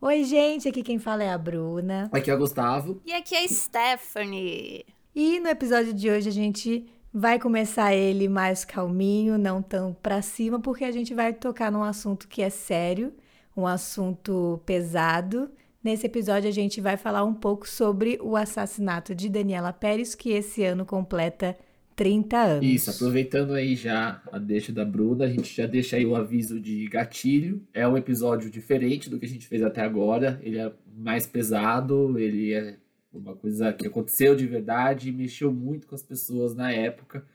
Oi, gente, aqui quem fala é a Bruna. Aqui é o Gustavo. E aqui é a Stephanie. E no episódio de hoje a gente vai começar ele mais calminho, não tão pra cima, porque a gente vai tocar num assunto que é sério, um assunto pesado. Nesse episódio a gente vai falar um pouco sobre o assassinato de Daniela Pérez, que esse ano completa 30 anos. Isso, aproveitando aí já a deixa da Bruna, a gente já deixa aí o aviso de gatilho. É um episódio diferente do que a gente fez até agora. Ele é mais pesado, ele é uma coisa que aconteceu de verdade e mexeu muito com as pessoas na época.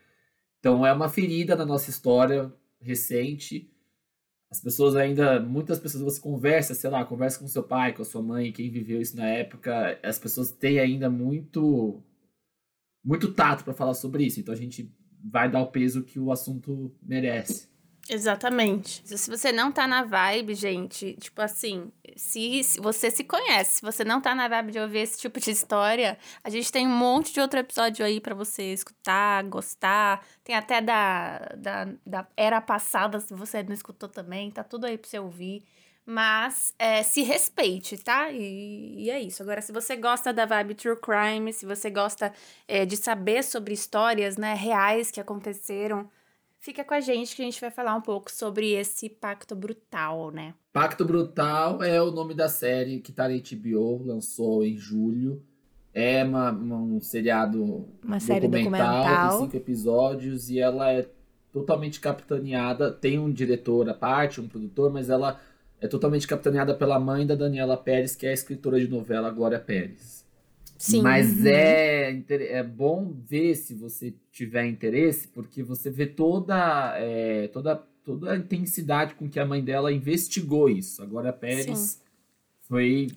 Então é uma ferida na nossa história recente. As pessoas ainda, muitas pessoas você conversa, sei lá, conversa com seu pai, com a sua mãe, quem viveu isso na época, as pessoas têm ainda muito muito tato para falar sobre isso. Então a gente vai dar o peso que o assunto merece. Exatamente. Se você não tá na vibe, gente, tipo assim, se, se, você se conhece, se você não tá na vibe de ouvir esse tipo de história, a gente tem um monte de outro episódio aí para você escutar, gostar. Tem até da, da, da era passada, se você não escutou também, tá tudo aí pra você ouvir. Mas é, se respeite, tá? E, e, é isso. Agora, se você gosta da vibe True Crime, se você gosta é, de saber sobre histórias né, reais que aconteceram, fica com a gente que a gente vai falar um pouco sobre esse Pacto Brutal, né? Pacto Brutal é o nome da série que tá na HBO, lançou em julho. É uma, uma um seriado uma série documental, documental, tem cinco episódios e ela é totalmente capitaneada. Tem um diretor à parte, um produtor, mas ela é totalmente capitaneada pela mãe da Daniela Pérez, que é a escritora de novela Glória Pérez. Sim. Mas uhum. é, é bom ver se você tiver interesse, porque você vê toda, é, toda, toda a intensidade com que a mãe dela investigou isso. A Glória Pérez Sim. foi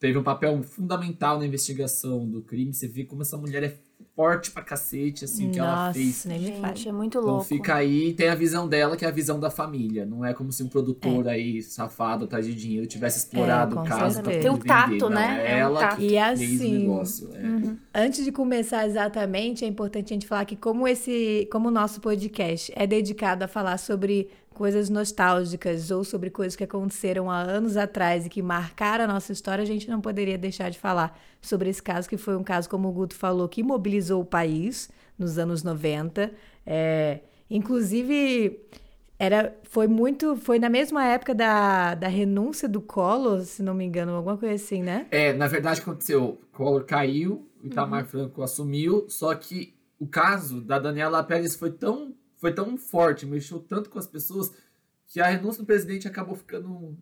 teve um papel fundamental na investigação do crime. Você vê como essa mulher é forte pra cacete, assim, o que Nossa, ela fez. Nem me faz. é muito então louco. fica aí, tem a visão dela, que é a visão da família. Não é como se um produtor é. aí, safado, atrás de dinheiro, tivesse explorado é, o caso pra Tem o tato, né? É, ela tato. que e assim, fez o negócio. É. Uhum. Antes de começar exatamente, é importante a gente falar que como esse, como o nosso podcast é dedicado a falar sobre coisas nostálgicas ou sobre coisas que aconteceram há anos atrás e que marcaram a nossa história, a gente não poderia deixar de falar sobre esse caso, que foi um caso, como o Guto falou, que mobilizou o país nos anos 90. É, inclusive, era, foi muito. Foi na mesma época da, da renúncia do Collor, se não me engano, alguma coisa assim, né? É, na verdade aconteceu. Collor caiu, o Itamar uhum. Franco assumiu, só que o caso da Daniela Pérez foi tão foi tão forte, mexeu tanto com as pessoas, que a renúncia do presidente acabou ficando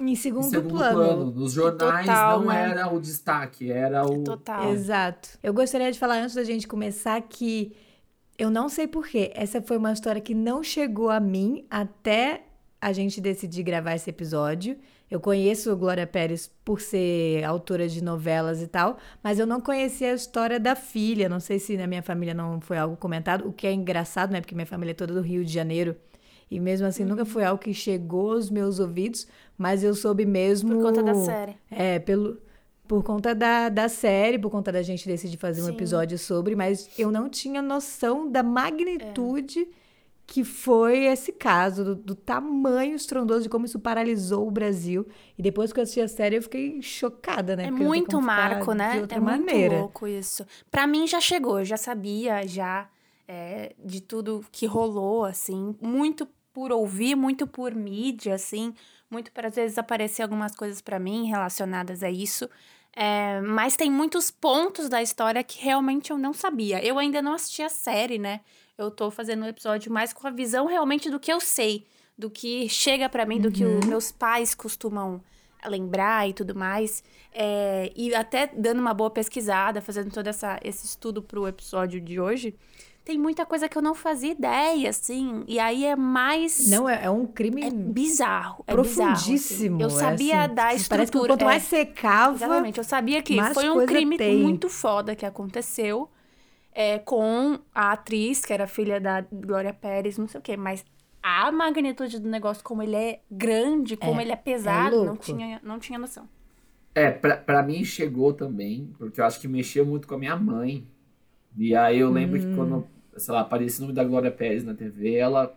em segundo, em segundo plano. plano. Nos jornais Total, não né? era o destaque, era o. Total. Exato. Eu gostaria de falar antes da gente começar que eu não sei porquê. Essa foi uma história que não chegou a mim até a gente decidir gravar esse episódio. Eu conheço Glória Pérez por ser autora de novelas e tal, mas eu não conhecia a história da filha. Não sei se na minha família não foi algo comentado, o que é engraçado, né? Porque minha família é toda do Rio de Janeiro. E mesmo assim, nunca foi algo que chegou aos meus ouvidos, mas eu soube mesmo. Por conta da série. É, pelo, por conta da, da série, por conta da gente decidir fazer Sim. um episódio sobre, mas eu não tinha noção da magnitude. É que foi esse caso, do, do, tamanho estrondoso de como isso paralisou o Brasil. E depois que eu assisti a série, eu fiquei chocada, né? É Porque muito marco, né? é maneira. muito louco isso. Pra mim já chegou, eu já sabia já é, de tudo que rolou, assim. Muito por ouvir, muito por mídia, assim. Muito para às vezes aparecer algumas coisas para mim relacionadas a isso. É, mas tem muitos pontos da história que realmente eu não sabia. Eu ainda não assisti a série, né? Eu tô fazendo um episódio mais com a visão realmente do que eu sei, do que chega para mim, uhum. do que os meus pais costumam lembrar e tudo mais. É, e até dando uma boa pesquisada, fazendo todo essa, esse estudo pro episódio de hoje tem muita coisa que eu não fazia ideia, assim. E aí é mais. Não, é, é um crime. É bizarro. É profundíssimo. Bizarro, assim. Eu sabia é assim, da estrutura. Parece que quanto mais é, secava. Exatamente. Eu sabia que foi um crime tem. muito foda que aconteceu é, com a atriz, que era filha da Glória Pérez, não sei o quê, mas. A magnitude do negócio, como ele é grande, como É, ele é pesado, não, louco. tinha, não tinha noção. É, pra, pra mim chegou também, porque eu acho que mexeu muito com a minha mãe. E aí eu lembro que quando, sei lá, aparecia o nome da Glória Pérez na TV, ela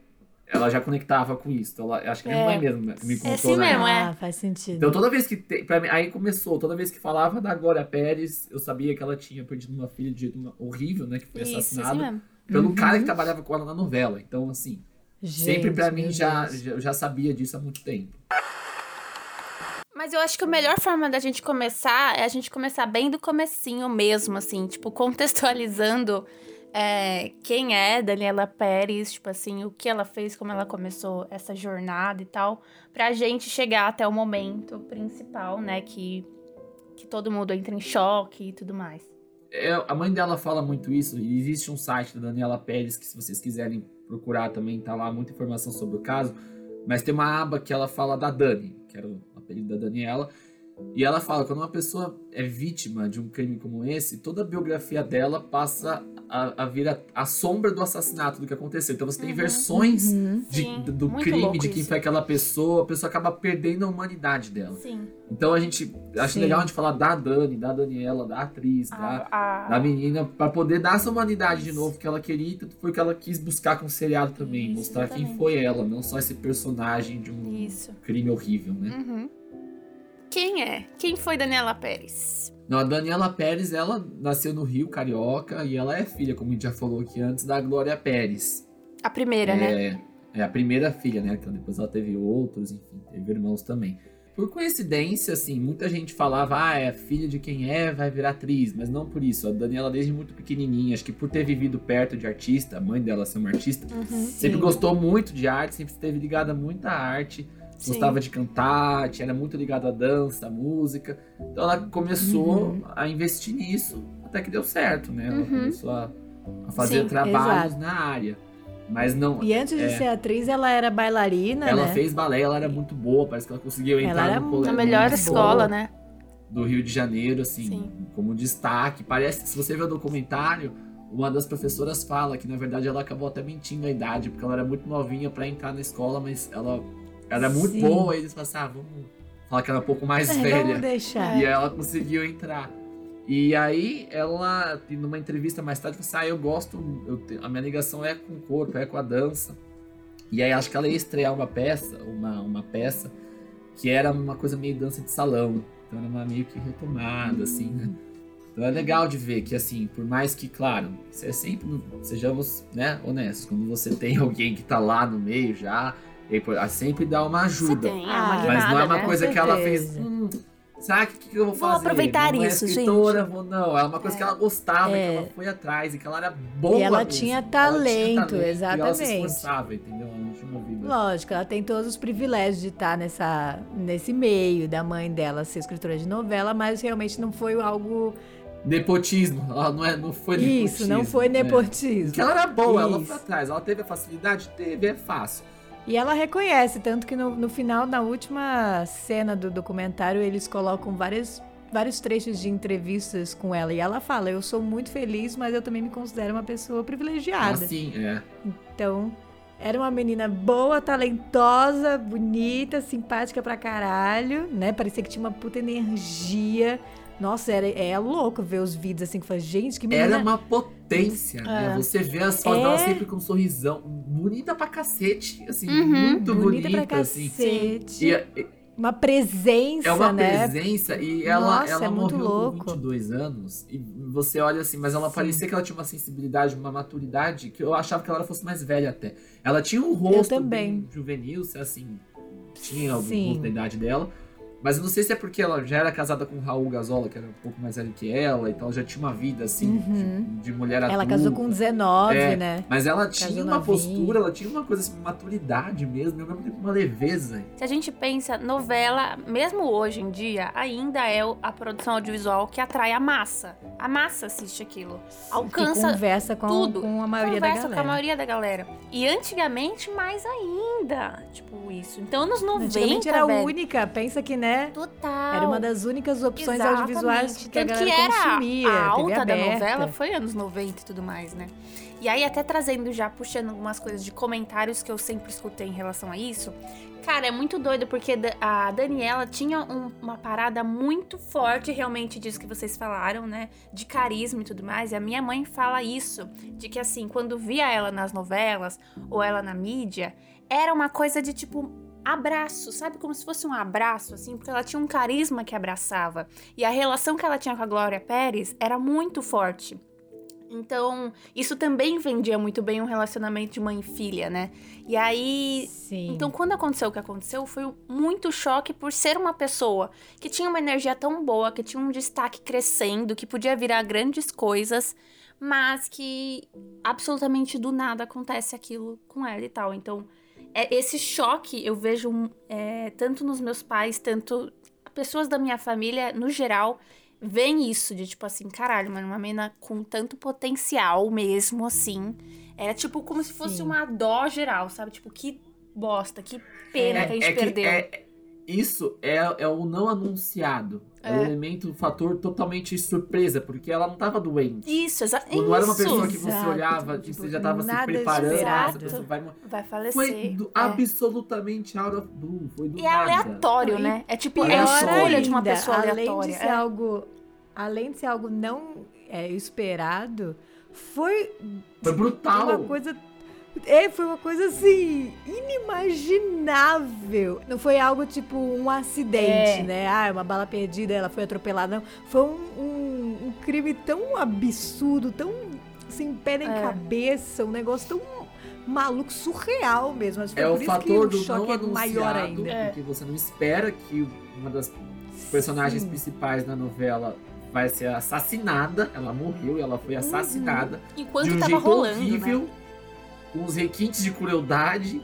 ela já conectava com isso. Então, ela, acho que minha É. mãe mesmo me contou, É assim né? mesmo, é. Ah, faz sentido. Então toda vez que. Te, pra mim, aí começou, toda vez que falava da Glória Pérez, eu sabia que ela tinha perdido uma filha de jeito uma- horrível, né? Que foi Isso, assim assassinada mesmo. pelo Uhum. cara que trabalhava com ela na novela. Então, assim, sempre Gente, pra mim já, já, eu já sabia disso há muito tempo. Mas eu acho que a melhor forma da gente começar é a gente começar bem do comecinho mesmo, assim, tipo, contextualizando é, quem é Daniela Pérez, tipo assim, o que ela fez, como ela começou essa jornada e tal, pra gente chegar até o momento principal, né, que, que todo mundo entra em choque e tudo mais. É, a mãe dela fala muito isso, e existe um site da Daniela Pérez que se vocês quiserem procurar também, tá lá muita informação sobre o caso, mas tem uma aba que ela fala da Dani, que era o apelido da Daniela, e ela fala, quando uma pessoa é vítima de um crime como esse, toda a biografia dela passa a, a vir a, a sombra do assassinato, do que aconteceu. Então você tem Uhum. versões Uhum. de- Sim, do muito crime, de quem isso. foi aquela pessoa, a pessoa acaba perdendo a humanidade dela. Sim. Então a gente, acho Sim. legal a gente falar da Dani, da Daniela, da atriz, da, A, a- da menina pra poder dar essa humanidade de novo que ela queria e tudo foi o que ela quis buscar com o seriado também, Isso, mostrar quem exatamente. foi ela, não só esse personagem de um Isso. crime horrível, né? Uhum. Quem é? Quem foi Daniela Pérez? Não, a Daniela Pérez, ela nasceu no Rio, carioca, e ela é filha, como a gente já falou aqui antes, da Glória Pérez. A primeira, né? É, é a primeira filha, né? Então depois ela teve outros, enfim, teve irmãos também. Por coincidência, assim, muita gente falava, ah, é filha de quem é, vai virar atriz, mas não por isso. A Daniela, desde muito pequenininha, acho que por ter vivido perto de artista, a mãe dela ser uma artista, Uhum. sempre gostou muito de arte, sempre esteve ligada muito à arte, Sim. gostava de cantar, tinha- era muito ligada à dança, à música. Então ela começou Uhum. a investir nisso, até que deu certo, né? Ela Uhum. começou a, a fazer Sim, trabalhos exato. na área. Mas não. E antes de É. ser atriz, ela era bailarina, Ela né? fez balé, ela era muito boa, parece que ela conseguiu Ela entrar era no colégio. A melhor escola, né? do Rio de Janeiro, assim, Sim. como destaque. Parece que se você ver o documentário, uma das professoras fala que na verdade ela acabou até mentindo a idade, porque ela era muito novinha pra entrar na escola, mas ela era muito Sim. boa, eles falaram, ah, vamos falar que ela é um pouco mais É, velha. Deixar. E ela conseguiu entrar. E aí, ela, numa entrevista mais tarde, falou assim: Ah, eu gosto, eu te- a minha ligação é com o corpo, é com a dança. E aí, acho que ela ia estrear uma peça, uma, uma peça, que era uma coisa meio dança de salão. Então, era uma meio que retomada, assim, né? Então, é legal de ver que, assim, por mais que, claro, você é sempre, sejamos né, honestos, quando você tem alguém que tá lá no meio já, e, pô, sempre dá uma Você ajuda. tem, é Ah, uma Mas Mas não é uma né? coisa que ela fez. Hum, sabe o que, que eu vou Vou fazer? aproveitar não é isso, escritora, Vou, não, é uma coisa que ela gostava, É. que ela foi atrás e que ela era boa. E ela mesmo. tinha Ela talento, E ela se exatamente. esforçava, entendeu? Ela não tinha uma vida. Lógico, ela tem todos os privilégios de estar nessa, nesse meio da mãe dela ser escritora de novela, mas realmente não foi algo. Nepotismo. Ela não, é, não foi nepotismo. Isso, não foi né? nepotismo. Porque ela era boa, ela Isso. foi atrás. Ela teve a facilidade? Teve, é fácil. E ela reconhece, tanto que no, no final, na última cena do documentário, eles colocam várias, vários trechos de entrevistas com ela. E ela fala: Eu sou muito feliz, mas eu também me considero uma pessoa privilegiada. Assim, é. Então, era uma menina boa, talentosa, bonita, simpática pra caralho, né? Parecia que tinha uma puta energia. Nossa, era, é louco ver os vídeos assim que fala, gente, que menina. Era uma potência, né? É. Você vê as fotos É. dela sempre com um sorrisão. Bonita pra cacete. Assim, Uhum. muito bonita, bonita, pra assim. cacete. E, Uma presença, É uma né? presença e ela, Nossa, ela é muito morreu louco. com 22 anos e você olha assim, mas ela Sim. parecia que ela tinha uma sensibilidade, uma maturidade que eu achava que ela fosse mais velha até. Ela tinha um rosto também. bem juvenil, se assim, tinha algum rosto da idade dela. Mas eu não sei se é porque ela já era casada com o Raul Gazola, que era um pouco mais velho que ela, então ela já tinha uma vida assim, Uhum. de, de mulher adulta. Ela casou com 19, É. né? Mas ela Casou tinha uma postura, ela tinha uma coisa assim, uma maturidade mesmo, e ao mesmo tempo uma leveza. Se a gente pensa, novela, mesmo hoje em dia, ainda é a produção audiovisual que atrai a massa. A massa assiste aquilo. Alcança que conversa com, tudo. com a maioria conversa da com a galera. maioria da galera. E antigamente, mais ainda. Tipo, isso. Então, anos 90, Antigamente era a velho, única, pensa que, né? Total. Era uma das únicas opções Exatamente. audiovisuais que a Tanto galera que era consumia. a alta da novela foi anos 90 e tudo mais, né? E aí, até trazendo já, puxando algumas coisas de comentários que eu sempre escutei em relação a isso. Cara, é muito doido, porque a Daniela tinha um, uma parada muito forte, realmente, disso que vocês falaram, né? De carisma e tudo mais. E a minha mãe fala isso, de que assim, quando via ela nas novelas ou ela na mídia, era uma coisa de tipo abraço, sabe? Como se fosse um abraço, assim, porque ela tinha um carisma que abraçava. E a relação que ela tinha com a Glória Pérez era muito forte. Então, isso também vendia muito bem um relacionamento de mãe e filha, né? E aí. Sim. Então, quando aconteceu o que aconteceu, foi muito choque por ser uma pessoa que tinha uma energia tão boa, que tinha um destaque crescendo, que podia virar grandes coisas, mas que absolutamente do nada acontece aquilo com ela e tal. Então, é, esse choque eu vejo é, tanto nos meus pais, tanto pessoas da minha família no geral vem isso de tipo assim, caralho, mano, uma menina com tanto potencial mesmo assim. Era tipo como se fosse Sim. uma dó geral, sabe? Tipo, que bosta, que pena é, que a gente é perdeu. É, isso é, é o não anunciado. É. o elemento, o fator totalmente surpresa, porque ela não estava doente. Isso, exato. Não era uma pessoa que você olhava, que você já estava se preparando, essa pessoa vai, vai falecer. Foi do, é. absolutamente out of blue, foi do E nada. é aleatório, né? É tipo, é a escolha de uma pessoa além aleatória. De ser é. algo, além de ser algo não é, esperado, foi... Foi brutal. Uma coisa é, foi uma coisa assim, inimaginável. Não foi algo tipo um acidente, é. né? Ah, uma bala perdida, ela foi atropelada. Não. Foi um, um, um crime tão absurdo, tão sem pé nem é. cabeça, um negócio tão maluco, surreal mesmo. é o fator do não é maior ainda. É. Porque você não espera que uma das personagens Sim. principais da novela vai ser assassinada. Ela morreu e ela foi uhum. assassinada. Uhum. Enquanto de um tava jeito rolando, horrível. Né? Com os requintes de crueldade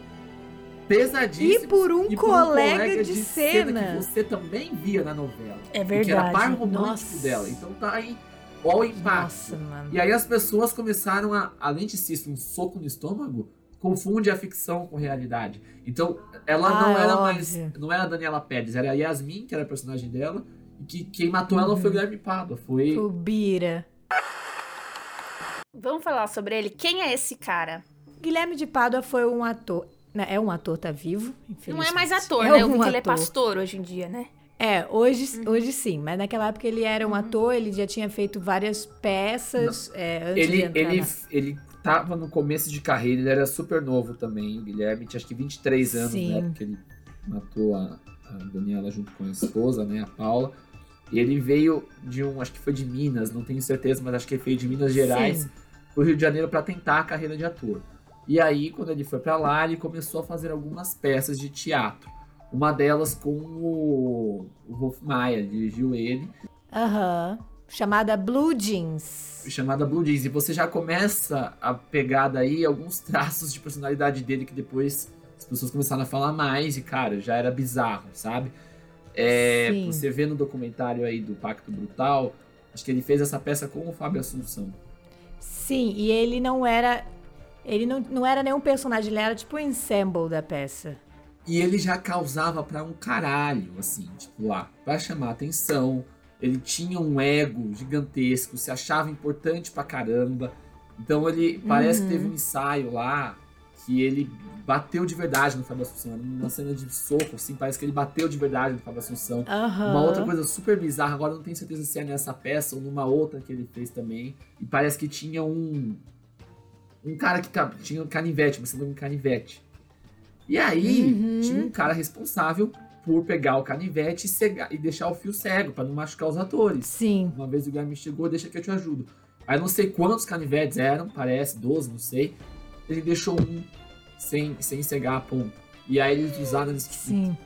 pesadíssimos. E por um, e por colega, um colega, de, de cena. cena. que você também via na novela. É verdade. Que era par romântico Nossa. dela. Então tá aí ó o impacto. Nossa, e aí as pessoas começaram a, além de ser um soco no estômago, confunde a ficção com realidade. Então, ela ah, não era óbvio. mais. Não era a Daniela Pérez, era a Yasmin, que era a personagem dela. E que quem matou uhum. ela foi o Guilherme Pádua. Foi. O Bira. Vamos falar sobre ele. Quem é esse cara? Guilherme de Pádua foi um ator. Né, é um ator, tá vivo. Não é mais ator, é né? Um porque ele é pastor hoje em dia, né? É, hoje, uhum. hoje sim, mas naquela época ele era um uhum. ator, ele já tinha feito várias peças é, antes ele, de entrar ele, na... ele tava no começo de carreira, ele era super novo também, o Guilherme tinha acho que 23 anos, né, sim. né? Porque ele matou a, a Daniela junto com a esposa, né, a Paula. E ele veio de um, acho que foi de Minas, não tenho certeza, mas acho que ele veio de Minas Gerais, sim. pro Rio de Janeiro para tentar a carreira de ator. E aí, quando ele foi para lá, ele começou a fazer algumas peças de teatro. Uma delas com o, o Wolf Maia, dirigiu ele. Aham. Uhum. Chamada Blue Jeans. Chamada Blue Jeans. E você já começa a pegar daí alguns traços de personalidade dele que depois as pessoas começaram a falar mais. E, cara, já era bizarro, sabe? É, você vê no documentário aí do Pacto Brutal, acho que ele fez essa peça com o Fábio Assunção. Sim, e ele não era ele não, não era nenhum personagem, ele era tipo o ensemble da peça. E ele já causava pra um caralho, assim, tipo lá, pra chamar atenção. Ele tinha um ego gigantesco, se achava importante pra caramba. Então ele parece uhum. que teve um ensaio lá que ele bateu de verdade no Fábio Assunção. Uma cena de soco, assim, parece que ele bateu de verdade no Fábio Assunção. Uhum. Uma outra coisa super bizarra, agora não tenho certeza se é nessa peça ou numa outra que ele fez também. E parece que tinha um um cara que tinha um canivete, você um canivete. E aí, uhum. tinha um cara responsável por pegar o canivete e, cegar, e deixar o fio cego, para não machucar os atores. Sim. Uma vez o Guilherme chegou, deixa que eu te ajudo. Aí não sei quantos canivetes eram, parece, 12, não sei. Ele deixou um sem, sem cegar a ponta. E aí eles usaram esse tipo, Sim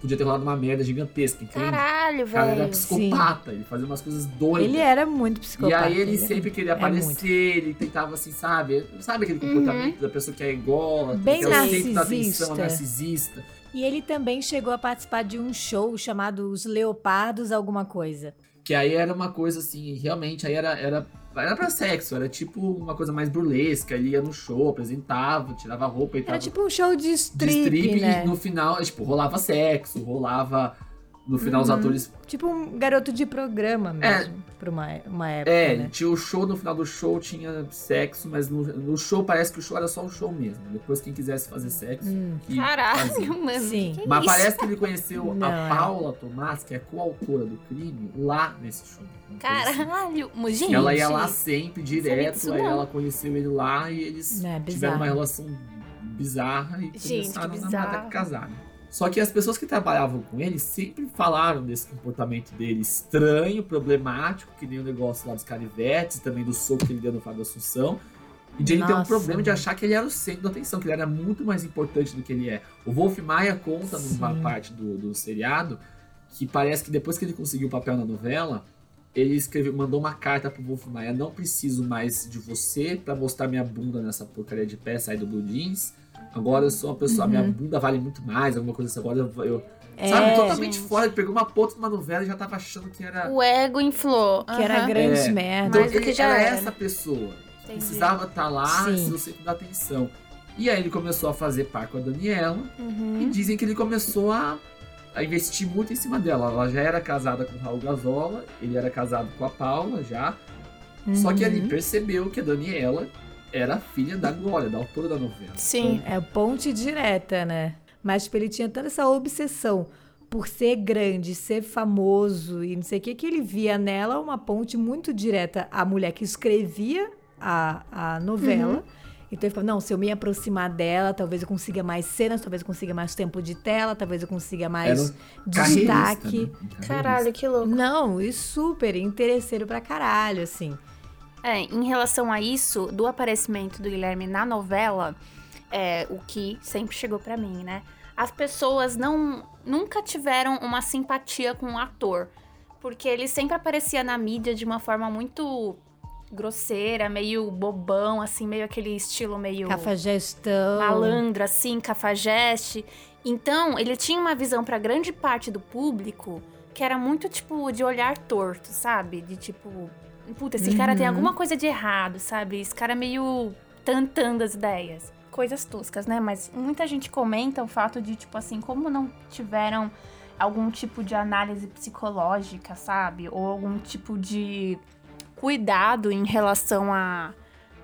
podia ter rolado uma merda gigantesca, entende? Caralho, velho. O cara era psicopata, Sim. ele fazia umas coisas doidas. Ele era muito psicopata. E aí ele, ele sempre queria aparecer, é ele tentava assim, sabe? Sabe aquele comportamento uhum. da pessoa que é igual, Bem que é o centro da atenção, narcisista. E ele também chegou a participar de um show chamado Os Leopardos Alguma Coisa. Que aí era uma coisa assim, realmente, aí era, era era pra sexo, era tipo uma coisa mais burlesca. Ele ia no show, apresentava, tirava roupa e tal. Era tipo um show de strip, de strip né? e no final, tipo, rolava sexo, rolava No final, os Uhum. atores. Tipo um garoto de programa mesmo, pra uma, uma época, É, né? tinha o show, no final do show tinha sexo, mas no, no show parece que o show era só o show mesmo. Depois, quem quisesse fazer sexo. Hum, fazia. Caralho, mano. Sim. que Mas isso? parece que ele conheceu Não, a é. Paula Tomás, que é coautora do crime, lá nesse show. Coisa assim. Caralho, gente. Ela ia lá sempre, direto, aí ela conheceu ele lá e eles É, tiveram uma relação bizarra e Gente, começaram que a namorar e casar. né? Só que as pessoas que trabalhavam com ele sempre falaram desse comportamento dele estranho, problemático, que nem o negócio lá dos carivetes, também do soco que ele deu no Fábio Assunção. E de ele ter um Nossa, problema de achar que ele era o centro da atenção, que ele era muito mais importante do que ele é. O Wolf Maia conta numa Sim. parte do, do seriado que parece que depois que ele conseguiu o papel na novela, ele escreveu, mandou uma carta pro Wolf Maia, não preciso mais de você pra mostrar minha bunda nessa porcaria de peça aí do Blue Jeans. Agora eu sou uma pessoa, minha bunda vale muito mais, alguma coisa assim. Agora eu, eu É, sabe, totalmente gente. fora, ele pegou uma ponta de uma novela e já tava achando que era O ego inflou. que era grande É. merda. então ele já era era, essa né? pessoa. Entendi. Precisava estar lá, Sim. ser o centro da atenção. E aí ele começou a fazer par com a Daniela Uhum. e dizem que ele começou a, a investir muito em cima dela. Ela já era casada com o Raul Gazola, ele era casado com a Paula já. Só que ele Uhum. percebeu que a Daniela era filha da Glória, da autora da novela. Sim. É ponte direta, né? Mas tipo, ele tinha tanta essa obsessão por ser grande, ser famoso e não sei o que, que ele via nela uma ponte muito direta à mulher que escrevia a, a novela. Então ele falava, não, se eu me aproximar dela, talvez eu consiga mais cenas, talvez eu consiga mais tempo de tela, talvez eu consiga mais um destaque. né? Caralho, que louco. Não, e super interesseiro pra caralho, assim. É, em relação a isso, do aparecimento do Guilherme na novela, é o que sempre chegou pra mim, né? As pessoas não nunca tiveram uma simpatia com o ator, porque ele sempre aparecia na mídia de uma forma muito grosseira, meio bobão, assim, meio aquele estilo meio Cafajestão. malandro, assim, cafajeste. Então, ele tinha uma visão pra grande parte do público que era muito, tipo, de olhar torto, sabe? De tipo, puta, esse cara tem Uhum. alguma coisa de errado, sabe? Esse cara é meio tantando as ideias. Coisas toscas, né? Mas muita gente comenta o fato de, tipo assim, como não tiveram algum tipo de análise psicológica, sabe? Ou algum tipo de cuidado em relação a,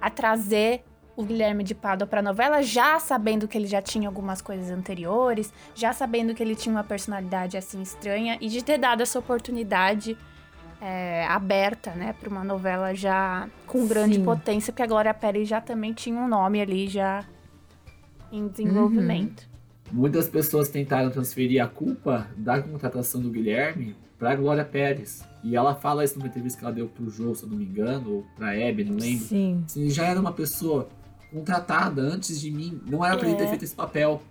a trazer o Guilherme de Pádua pra novela, já sabendo que ele já tinha algumas coisas anteriores, já sabendo que ele tinha uma personalidade assim estranha, e de ter dado essa oportunidade é, aberta, né, pra uma novela já com grande Sim. potência, porque a Glória Pérez já também tinha um nome ali já em desenvolvimento. Muitas pessoas tentaram transferir a culpa da contratação do Guilherme pra Glória Pérez. E ela fala isso numa entrevista que ela deu pro Jô, se eu não me engano, ou pra Hebe, não lembro. Sim. Assim, já era uma pessoa contratada antes de mim. Não era pra ele ter É. feito esse papel.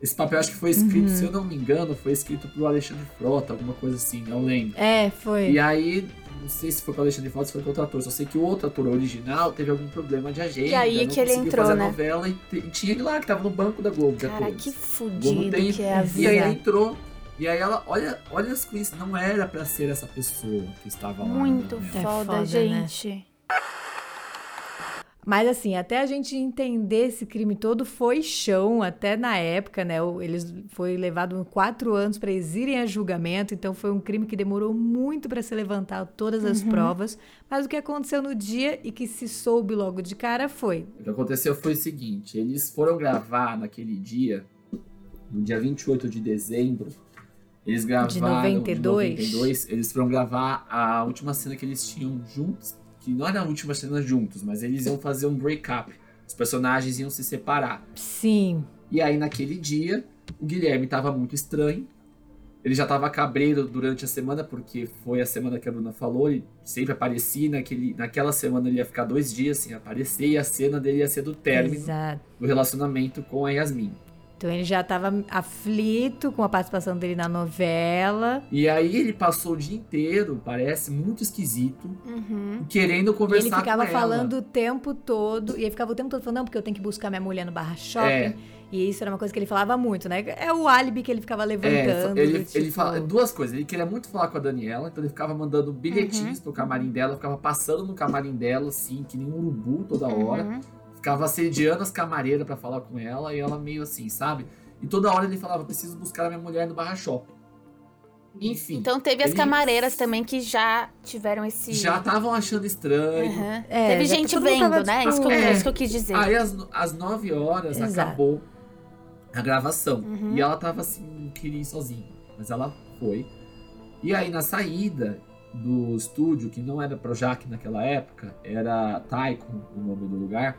Esse papel acho que foi escrito, Uhum. se eu não me engano, foi escrito pro Alexandre Frota, alguma coisa assim, não lembro. É, foi. E aí, não sei se foi pro Alexandre Frota ou se foi pro outro ator. Só sei que o outro ator original teve algum problema de agenda. E aí não que ele conseguiu entrou, fazer a né? novela e, e tinha ele lá, que tava no banco da Globo. Cara, atores. que Globo fudido tem- que é a E vida. aí ele entrou. E aí ela, olha, olha as coisas, não era pra ser essa pessoa que estava lá. Muito novela. É foda, foda, né? Mas assim, até a gente entender esse crime todo foi chão, até na época, né? Eles foi levado quatro anos para eles irem a julgamento, então foi um crime que demorou muito para se levantar todas as provas. Mas o que aconteceu no dia e que se soube logo de cara foi. O que aconteceu foi o seguinte: eles foram gravar naquele dia, no dia 28 de dezembro. Eles gravaram. 92? 92, eles foram gravar a última cena que eles tinham juntos. Que não era a última cena juntos, mas eles iam fazer um break-up. Os personagens iam se separar. Sim, E aí, naquele dia, o Guilherme tava muito estranho. Ele já tava cabreiro durante a semana, porque foi a semana que a Bruna falou. Ele sempre aparecia. Naquele, naquela semana ele ia ficar dois dias sem aparecer. E a cena dele ia ser do término exato. do relacionamento com a Yasmin. Então ele já estava aflito com a participação dele na novela. E aí ele passou o dia inteiro, parece, muito esquisito, Uhum. querendo conversar ele ficava com ela. falando o tempo todo, e ele ficava o tempo todo falando, não, porque eu tenho que buscar minha mulher no barra shopping. É. E isso era uma coisa que ele falava muito, né? É o álibi que ele ficava É, levantando. ele, do ele tipo, fala duas coisas. Ele queria muito falar com a Daniela, então ele ficava mandando bilhetinhos pro camarim dela, ficava passando no camarim dela, assim, que nem um urubu toda hora. Uhum. Ficava assediando as camareiras pra falar com ela, e ela meio assim, sabe? E toda hora ele falava, preciso buscar a minha mulher no barra shopping. Enfim. Então teve as ele- camareiras também que já tiveram esse. Já estavam achando estranho. Aham. É, teve gente vendo, tava, né? Isso que, eu, é. isso que eu quis dizer. Aí às, no- às 9 horas Exato. acabou a gravação. Uhum. E ela tava assim, queria ir sozinha. Mas ela foi. E aí na saída do estúdio, que não era Projac naquela época, era Taikon o nome do lugar.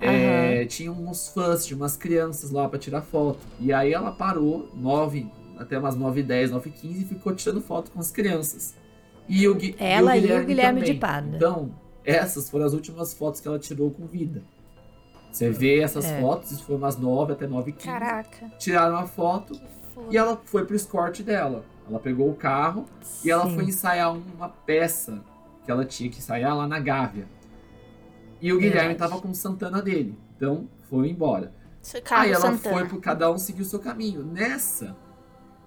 É, tinha uns fãs, tinha umas crianças lá pra tirar foto. E aí ela parou, 9, até umas 9 h 10, 9 h 15 e ficou tirando foto com as crianças. E o, Gui- Ela e o Guilherme também. de Pádua. Então, essas foram as últimas fotos que ela tirou com vida. Você vê essas É. fotos, isso foi umas 9 até 9 h 15 Caraca. Tiraram a foto e ela foi pro escort dela. Ela pegou o carro e ela Sim. foi ensaiar uma peça que ela tinha que ensaiar lá na Gávea. E o Guilherme Verdade. tava com o Santana dele. Então, foi embora. Aí ela Santana. foi pro cada um seguir o seu caminho. Nessa,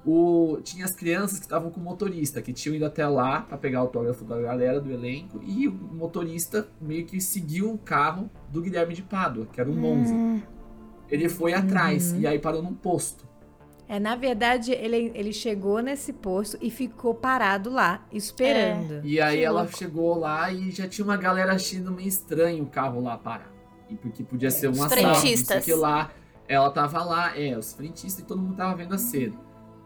o, tinha as crianças que estavam com o motorista, que tinham ido até lá pra pegar autógrafo da galera do elenco, e o motorista meio que seguiu o carro do Guilherme de Pádua, que era um Monza. Hum, Ele foi atrás Uhum. e aí parou num posto. É, na verdade, ele, ele chegou nesse posto e ficou parado lá, esperando. E aí Que ela louco. chegou lá e já tinha uma galera achando meio estranho o carro lá parar. E porque podia ser um Os assalto, frentistas. que lá. Ela tava lá, é, os frentistas e todo mundo tava vendo a cena.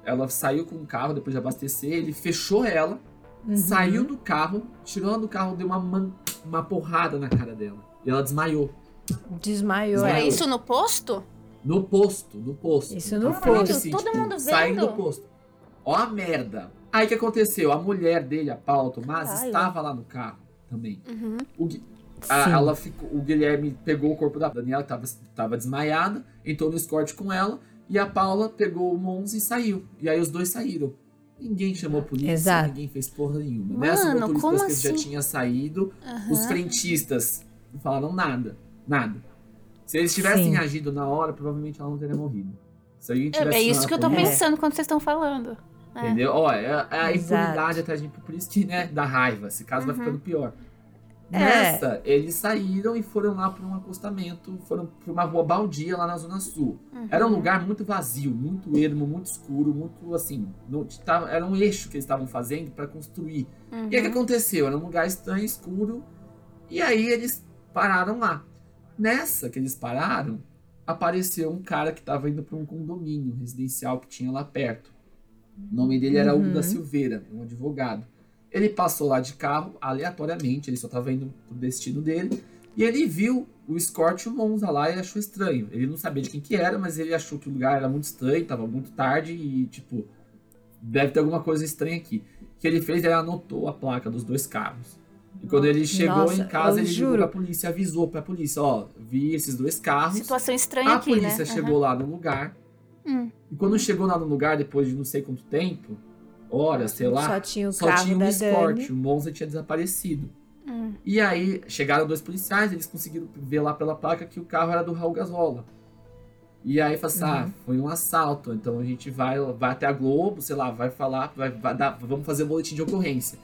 Ela saiu com o carro depois de abastecer, ele fechou ela, Uhum. saiu do carro, tirou ela do carro, deu uma, man- uma porrada na cara dela. E ela desmaiou. Desmaiou. Desmaiou. Era é. isso no posto? No posto, no posto. Isso no Caralho, posto. assim, Todo mundo Saindo vendo? do posto. Ó a merda. Aí o que aconteceu? A mulher dele, a Paula Tomás, Caralho. estava lá no carro também. Uhum. O, a- ela ficou, o Guilherme pegou o corpo da Daniela, que tava, tava desmaiada, entrou no escorte com ela, e a Paula pegou o Monza e saiu. E aí os dois saíram. Ninguém chamou a polícia, Exato. ninguém fez porra nenhuma. Mano, Nessa motorista como que assim? já tinha saído, os Aham. frentistas não falaram nada. Nada. Se eles tivessem Sim. agido na hora, provavelmente ela não teria morrido. Se alguém É, tivesse é isso que eu a tô polícia, pensando quando vocês estão falando. É. Entendeu? Ó, é, é a Exato. impunidade atrás de por isso que, né, dá raiva. Esse caso vai Uhum. ficando pior. É. Nessa, eles saíram e foram lá para um acostamento, foram para uma rua baldia lá na Zona Sul. Uhum. Era um lugar muito vazio, muito ermo, muito escuro, muito assim. Não, tava- era um eixo que eles estavam fazendo para construir. Uhum. E aí o que aconteceu? Era um lugar estranho, escuro. E aí eles pararam lá. Nessa que eles pararam, apareceu um cara que estava indo para um condomínio residencial que tinha lá perto. O nome dele era Hugo Uhum. da Silveira, um advogado. Ele passou lá de carro aleatoriamente, ele só estava indo pro destino dele. E ele viu o Escort e o Monza lá e achou estranho. Ele não sabia de quem que era, mas ele achou que o lugar era muito estranho, tava muito tarde e, tipo, deve ter alguma coisa estranha aqui. O que ele fez, ele anotou a placa dos dois carros. E quando ele chegou Nossa, em casa, ele ligou juro. pra polícia, avisou pra polícia, ó, vi esses dois carros. Situação estranha A aqui, né? polícia chegou lá no lugar. Hum. E quando chegou lá no lugar, depois de não sei quanto tempo, horas, sei lá, Só tinha o só carro tinha um da escort, Dani. o Monza tinha desaparecido. Hum. E aí chegaram dois policiais, eles conseguiram ver lá pela placa que o carro era do Raul Gazola. E aí falaram assim, ah, Uhum. foi um assalto, então a gente vai, vai até a Globo, sei lá, vai falar, vai, vai dar, vamos fazer boletim de ocorrência.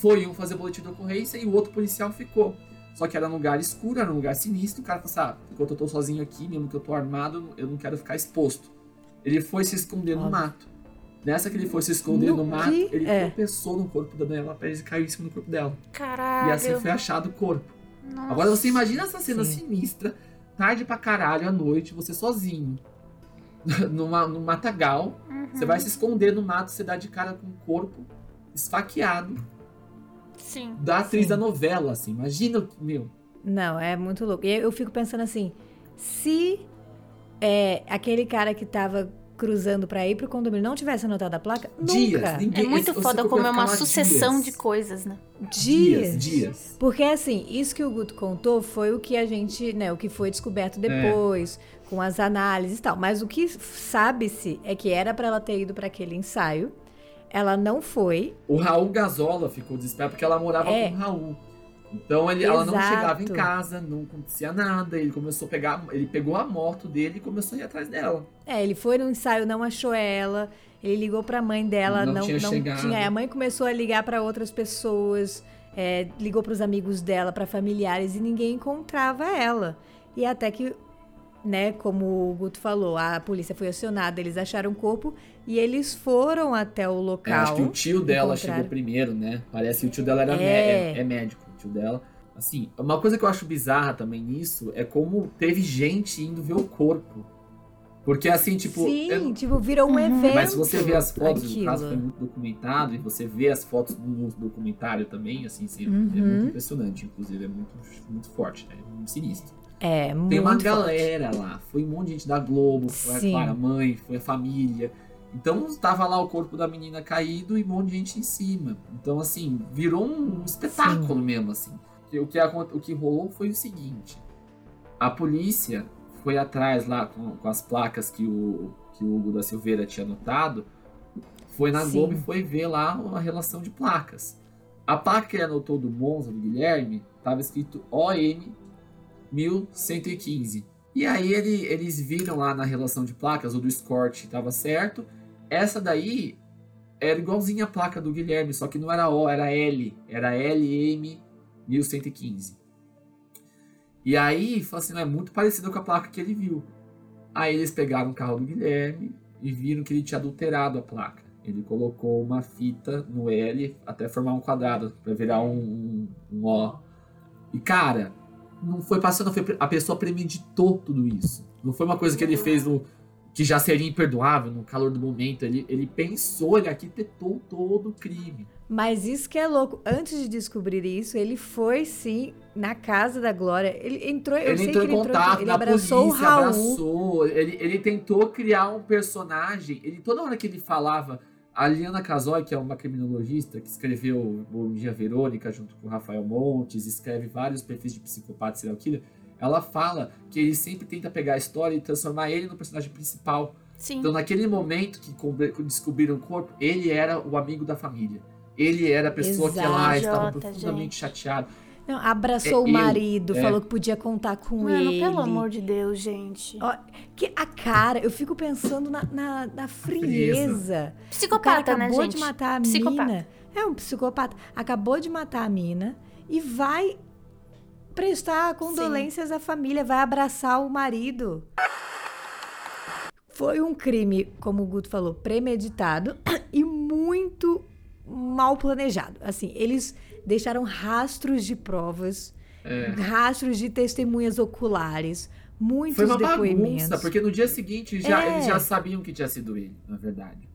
Foi um fazer boletim de ocorrência e o outro policial ficou. Só que era um lugar escuro, era um lugar sinistro, o cara falou assim, ah, enquanto eu tô sozinho aqui, mesmo que eu tô armado, eu não quero ficar exposto. Ele foi se esconder no mato. Nessa que ele foi se esconder No no, mato, que? ele É. tropeçou no corpo da Daniela Pérez e caiu em cima do corpo dela. Caralho. E assim foi achado o corpo. Nossa. Agora você imagina essa cena Sim. sinistra, tarde pra caralho, à noite, você sozinho. Numa, num matagal, Uhum. você vai se esconder no mato, você dá de cara com o corpo esfaqueado Sim. da atriz Sim. da novela, assim. Imagina, o- meu. Não, é muito louco. E eu fico pensando assim, se é, aquele cara que tava cruzando pra ir pro condomínio não tivesse anotado a placa, Dias, nunca. ninguém- É muito foda como é uma sucessão dias. de coisas, né? Dias. Dias. Porque assim, isso que o Guto contou foi o que a gente, né, o que foi descoberto depois, com as análises e tal. Mas o que sabe-se é que era pra ela ter ido pra aquele ensaio. Ela não foi. O Raul Gazola ficou desesperado porque ela morava É. com o Raul. Então ele, ela não chegava em casa, não acontecia nada. Ele começou a pegar, ele pegou a moto dele e começou a ir atrás dela. É, ele foi no ensaio, não achou ela. Ele ligou pra mãe dela, Não não, tinha não chegado. tinha. A mãe começou a ligar pra outras pessoas, é, ligou pros amigos dela, pra familiares e ninguém encontrava ela. E até que né, como o Guto falou, a polícia foi acionada, eles acharam o corpo e eles foram até o local. É, acho que o tio dela chegou primeiro, né? Parece que o tio dela era é. é, é médico, o tio dela. Assim, uma coisa que eu acho bizarra também nisso é como teve gente indo ver o corpo. Porque assim, tipo. Sim, eu... tipo, virou um uhum. evento. Mas se você vê as fotos, aquilo. no caso foi muito documentado, e você vê as fotos do documentário também, assim, assim é uhum. é muito impressionante, inclusive, é muito, muito forte, né? É muito sinistro. É, Tem uma forte. galera lá. Foi um monte de gente da Globo, foi Sim. a Clara Mãe, foi a família. Então estava lá o corpo da menina caído e um monte de gente em cima. Então, assim, virou um espetáculo Sim. mesmo, assim. O que, o que rolou foi o seguinte: a polícia foi atrás lá com, com as placas que o, que o Hugo da Silveira tinha anotado. Foi na Sim. Globo e foi ver lá a relação de placas. A placa que ele anotou do Monza, do Guilherme, estava escrito OM 1115. E aí ele, eles viram lá na relação de placas, o do Escort estava certo. Essa daí era igualzinha a placa do Guilherme, só que não era O, era L. Era LM 1115. E aí, assim, é muito parecido com a placa que ele viu. Aí eles pegaram o carro do Guilherme e viram que ele tinha adulterado a placa. Ele colocou uma fita no L até formar um quadrado, para virar um, um, um O. E cara, não foi passando, foi, a pessoa premeditou tudo isso. Não foi uma coisa que ele fez no, que já seria imperdoável no calor do momento. Ele, ele pensou, ele arquitetou todo o crime. Mas isso que é louco. Antes de descobrir isso, ele foi sim na casa da Glória. Ele entrou, eu ele sei entrou que em ele contato, entrou, ele abraçou polícia, o Raul. abraçou. Ele, ele tentou criar um personagem. Ele toda hora que ele falava a Liana Casoy, que é uma criminologista que escreveu Bom Dia Verônica junto com o Rafael Montes, escreve vários perfis de psicopata e serial killer, ela fala que ele sempre tenta pegar a história e transformar ele no personagem principal. Sim. Então, naquele momento que descobriram o corpo, ele era o amigo da família. Ele era a pessoa Exato, que lá estava profundamente gente. chateado. Não, abraçou é, o marido, eu, é. falou é. que podia contar com Mano, ele. Pelo amor de Deus, gente. Ó, que a cara, eu fico pensando na, na, na frieza. Psicopata, né, acabou de matar a psicopata. mina. É um psicopata. Acabou de matar a mina e vai prestar condolências Sim. à família, vai abraçar o marido. Foi um crime, como o Guto falou, premeditado e muito mal planejado. Assim, eles deixaram rastros de provas, é. rastros de testemunhas oculares, muitos Foi uma depoimentos. Bagunça, porque no dia seguinte já, é. eles já sabiam que tinha sido ele, na verdade.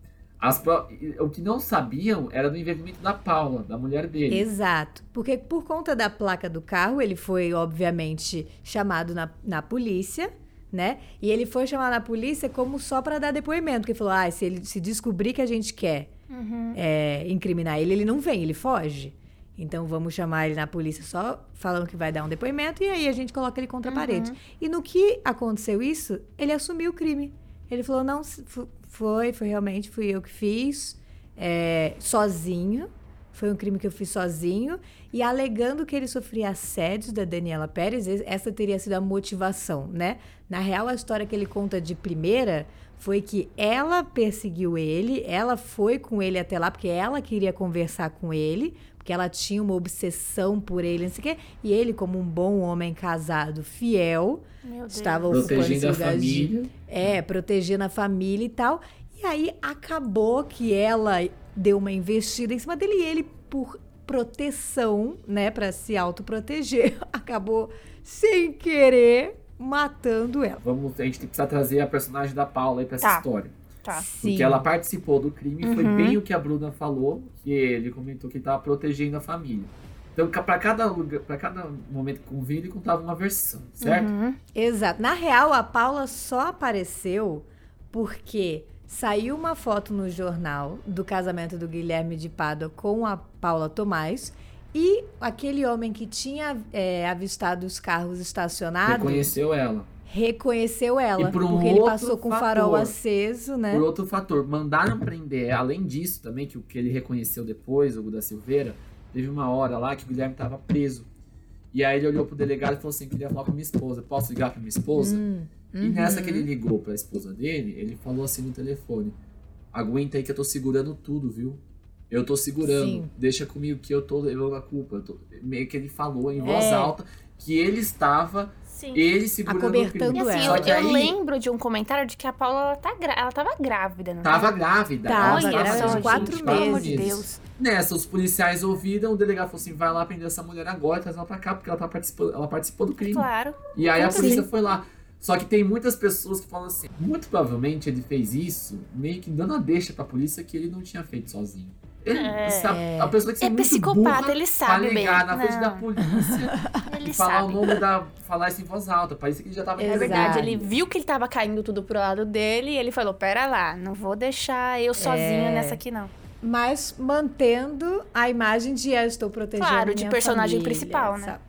As pro... O que não sabiam era do envolvimento da Paula, da mulher dele. Exato. Porque por conta da placa do carro, ele foi, obviamente, chamado na, na polícia, né? E ele foi chamado na polícia como só para dar depoimento. Porque falou: ah, se ele se descobrir que a gente quer uhum. é, incriminar ele, ele não vem, ele foge. Então vamos chamar ele na polícia só falando que vai dar um depoimento e aí a gente coloca ele contra a uhum. parede. E no que aconteceu isso, ele assumiu o crime. Ele falou: não, foi, foi realmente, fui eu que fiz, é, sozinho. Foi um crime que eu fiz sozinho. E alegando que ele sofria assédios da Daniela Pérez, essa teria sido a motivação, né? Na real, a história que ele conta de primeira foi que ela perseguiu ele, ela foi com ele até lá, porque ela queria conversar com ele, porque ela tinha uma obsessão por ele, não sei o quê. E ele, como um bom homem casado, fiel, estava protegendo a família. De, é, protegendo a família e tal. E aí acabou que ela deu uma investida em cima dele e ele, por proteção, né, para se autoproteger, acabou sem querer matando ela. Vamos, a gente precisa trazer a personagem da Paula aí pra essa tá. história. Tá. Porque ela participou do crime, uhum. foi bem o que a Bruna falou, que ele comentou que estava protegendo a família. Então, para cada, pra cada momento que convia, ele contava uma versão, certo? Uhum. Exato. Na real, a Paula só apareceu porque saiu uma foto no jornal do casamento do Guilherme de Pádua com a Paula Tomás e aquele homem que tinha é, avistado os carros estacionados... Reconheceu ela reconheceu ela. por um porque ele passou com o farol aceso, né? Por outro fator, mandaram prender, além disso também, que o que ele reconheceu depois, o da Silveira, teve uma hora lá que o Guilherme estava preso. E aí ele olhou pro delegado e falou assim: queria falar com minha esposa, posso ligar pra minha esposa? Hum, uhum. E nessa que ele ligou pra esposa dele, ele falou assim no telefone: aguenta aí que eu tô segurando tudo, viu? Eu tô segurando, Sim. deixa comigo que eu tô levando a culpa. Tô... Meio que ele falou em voz é. alta que ele estava Sim. ele segurando o Acobertando crime. E assim, ela. eu, eu aí lembro de um comentário de que a Paula ela, tá gra- ela tava grávida, não tava tava? grávida. Tava, ela uns de quatro gente, amor de meses. Deus. Nessa, os policiais ouviram, o delegado falou assim: vai lá prender essa mulher agora, traz ela pra cá, porque ela, tá participando, ela participou do crime. Claro. E aí a Sim. polícia foi lá. Só que tem muitas pessoas que falam assim: muito provavelmente ele fez isso meio que dando a deixa pra polícia que ele não tinha feito sozinho. É. sabe, a pessoa tem que ser É muito psicopata, burra ele sabe pra bem. ligar na frente Não. da polícia Ele e falar sabe. o nome da. falar isso em voz alta. Parece que ele já tava É verdade, ele viu que ele tava caindo tudo pro lado dele e ele falou: Pera lá, não vou deixar eu sozinho É. nessa aqui, não. Mas mantendo a imagem de eu estou protegendo Claro, de personagem família, principal, né? sabe?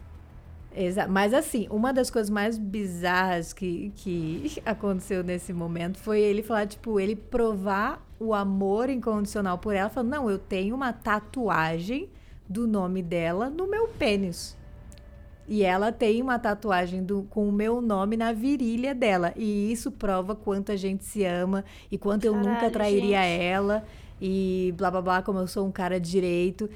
Exa Mas assim, uma das coisas mais bizarras que, que aconteceu nesse momento foi ele falar, tipo, ele provar o amor incondicional por ela, falando, não, eu tenho uma tatuagem do nome dela no meu pênis. E ela tem uma tatuagem do, com o meu nome na virilha dela. E isso prova quanto a gente se ama e quanto eu nunca Caralho, trairia gente. ela. E blá blá blá, como eu sou um cara direito.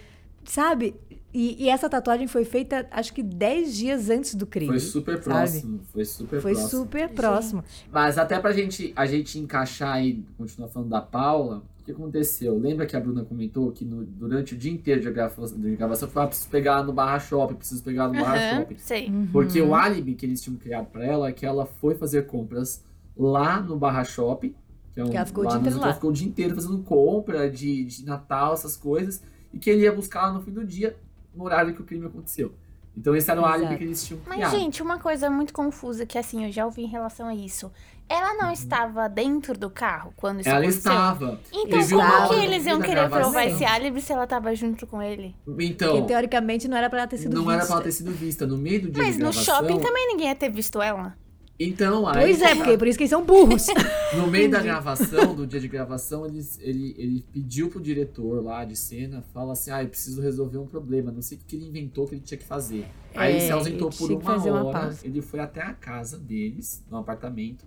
Sabe? E, e essa tatuagem foi feita, acho que 10 dias antes do crime. Foi super sabe? próximo. Foi super Foi próximo. super próximo. Mas até pra gente, a gente encaixar e continuar falando da Paula, o que aconteceu? Lembra que a Bruna comentou que no- durante o dia inteiro de gravação, de gravação foi, ah, preciso pegar ela no Barra Shopping, preciso pegar no Barra Aham, Shopping. sei. Porque Uhum. o álibi que eles tinham criado pra ela é que ela foi fazer compras lá no Barra Shopping. Que, é um, Que ela ficou o lá dia inteiro que ela lá. ficou o dia inteiro fazendo compra de, de Natal, essas coisas. E que ele ia buscar ela no fim do dia, no horário que o crime aconteceu. Então esse era o álibi que eles tinham Mas, criado. gente, uma coisa muito confusa que, assim, eu já ouvi em relação a isso. Ela não estava dentro do carro quando isso Uhum. ela aconteceu? estava. Então, como que eles iam querer provar esse álibi se ela tava junto com ele? Então, Porque teoricamente não era pra ela ter sido não vista. era pra ela ter sido vista. No meio do dia Mas de no gravação... shopping também ninguém ia ter visto ela. Então, aí... Pois é, porque por isso que eles são burros. No meio da gravação, do dia de gravação, eles, ele, ele pediu pro diretor lá de cena, fala assim, ah, eu preciso resolver um problema, não sei o que ele inventou que ele tinha que fazer. Aí ele se É, ausentou ele por uma uma hora, pausa. ele foi até a casa deles, no apartamento,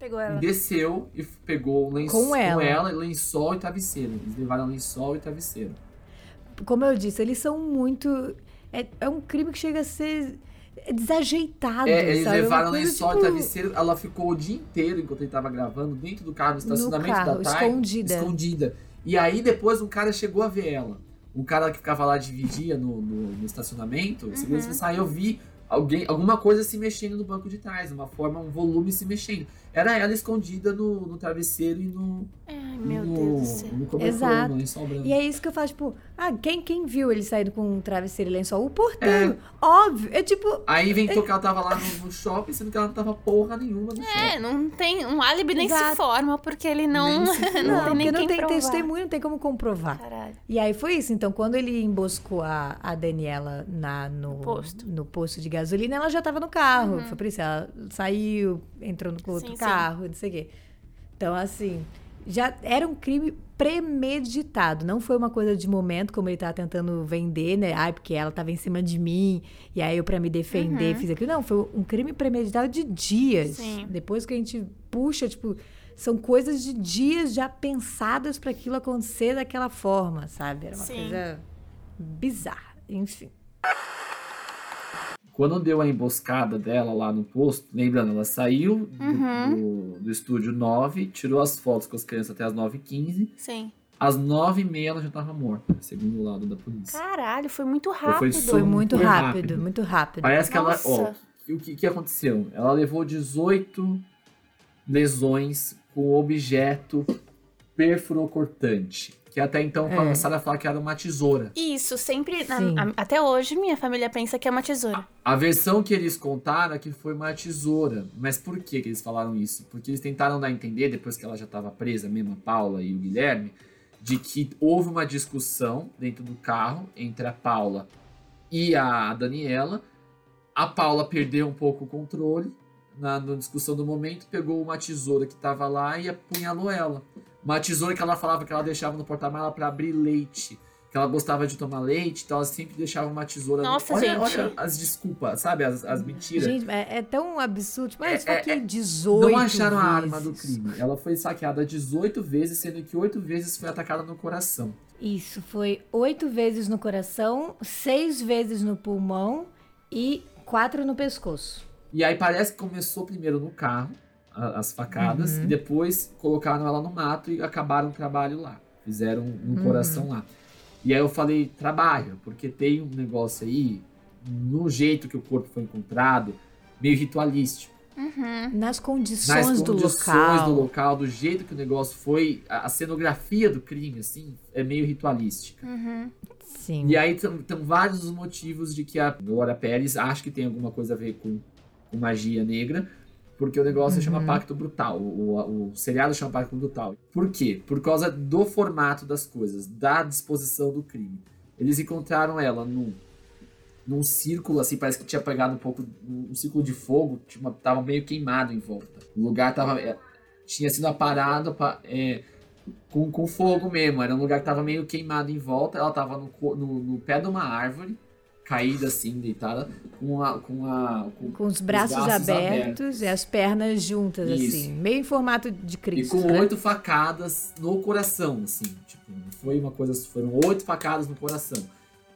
Pegou ela. desceu e pegou o lençol, Com ela. lençol e travesseiro. Eles levaram lençol e travesseiro. Como eu disse, eles são muito. É, é um crime que chega a ser desajeitado. É, eles sabe? É levaram lençol tipo, travesseiro, ela ficou o dia inteiro, enquanto ele tava gravando, dentro do carro, no estacionamento carro, da Thay, escondida. escondida. E aí depois um cara chegou a ver ela. Um cara que ficava lá de vigia no, no, no estacionamento, Uhum. falou assim, ah, eu vi alguém, alguma coisa se mexendo no banco de trás, uma forma, um volume se mexendo. Era ela escondida no, no travesseiro e no, Ai, meu no, Deus do céu. no cobertor, Exato. no lençol branco. E é isso que eu falo, tipo, ah, quem, quem viu ele saindo com um travesseiro e lençol? O porteiro. Óbvio. É tipo. Aí inventou que ela tava lá no, no shopping, sendo que ela não tava porra nenhuma no shopping. É, não tem. Um álibi nem se Exato. forma, porque ele não. Nem se forma. não tem não quem tem provar. testemunho, não tem como comprovar. Caralho. E aí foi isso. Então, quando ele emboscou a, a Daniela na, no, Posto. no posto de gasolina, ela já tava no carro. Foi por isso, ela saiu, entrou no outro Sim, sim. carro, não sei o quê. Então, assim, já era um crime premeditado. Não foi uma coisa de momento, como ele tava tentando vender, né? Ai, porque ela tava em cima de mim, e aí eu, pra me defender, fiz aquilo. Não, foi um crime premeditado de dias. Sim. Depois que a gente puxa, tipo, são coisas de dias já pensadas para aquilo acontecer daquela forma, sabe? Era uma Sim. coisa bizarra. Enfim. Quando deu a emboscada dela lá no posto, lembrando, ela saiu do, Uhum. do, do estúdio 9, tirou as fotos com as crianças até as 9h15. Sim. Às 9h30 ela já tava morta, segundo o lado da polícia. Caralho, foi muito foi rápido. só- Foi muito rápido, rápido. muito rápido. Parece que Nossa. ela. Ó, o que, que aconteceu? Ela levou 18 lesões com objeto perfurocortante. Que até então É. começaram a falar que era uma tesoura. Isso, sempre. na- a- até hoje, minha família pensa que é uma tesoura. A versão que eles contaram é que foi uma tesoura. Mas por que, que eles falaram isso? Porque eles tentaram dar a entender, depois que ela já estava presa, mesmo a Paula e o Guilherme, de que houve uma discussão dentro do carro entre a Paula e a Daniela. A Paula perdeu um pouco o controle na, na discussão do momento, pegou uma tesoura que estava lá e apunhalou ela. Uma tesoura que ela falava que ela deixava no porta-mala para abrir leite. Que ela gostava de tomar leite, então ela sempre deixava uma tesoura. no- Nossa, olha, gente. olha as desculpas, sabe? As, as mentiras. Gente, é, é tão absurdo. Tipo, ah, É, isso aqui é, é 18 Não acharam a arma do vezes. crime. Ela foi saqueada 18 vezes, sendo que 8 vezes foi atacada no coração. Isso, foi oito vezes no coração, seis vezes no pulmão e quatro no pescoço. E aí parece que começou primeiro no carro, as facadas, uhum. e depois colocaram ela no mato e acabaram o trabalho lá. Fizeram um uhum. coração lá. E aí eu falei, trabalha, porque tem um negócio aí, no jeito que o corpo foi encontrado, meio ritualístico. Uhum. Nas condições, Nas do local. do local, do jeito que o negócio foi, a, cenografia do crime, assim, é meio ritualística. Uhum. Sim. E aí estão vários os motivos de que a Glória Pérez acha que tem alguma coisa a ver com, com magia negra, porque o negócio uhum. chama Pacto Brutal. O, o, seriado chama Pacto Brutal. Por quê? Por causa do formato das coisas, da disposição do crime. Eles encontraram ela num num círculo, assim, parece que tinha pegado um pouco, um círculo de fogo, tipo, tava meio queimado em volta. O lugar tava, é, tinha sido aparado pra, é, com, com fogo mesmo, era um lugar que tava meio queimado em volta, ela tava no, no, no pé de uma árvore, caída assim, deitada, com, a, com, a, com, com os braços, os braços abertos, abertos, e as pernas juntas, Isso. assim, meio em formato de Cristo. E com né? oito facadas no coração, assim, tipo, foi uma coisa, foram oito facadas no coração.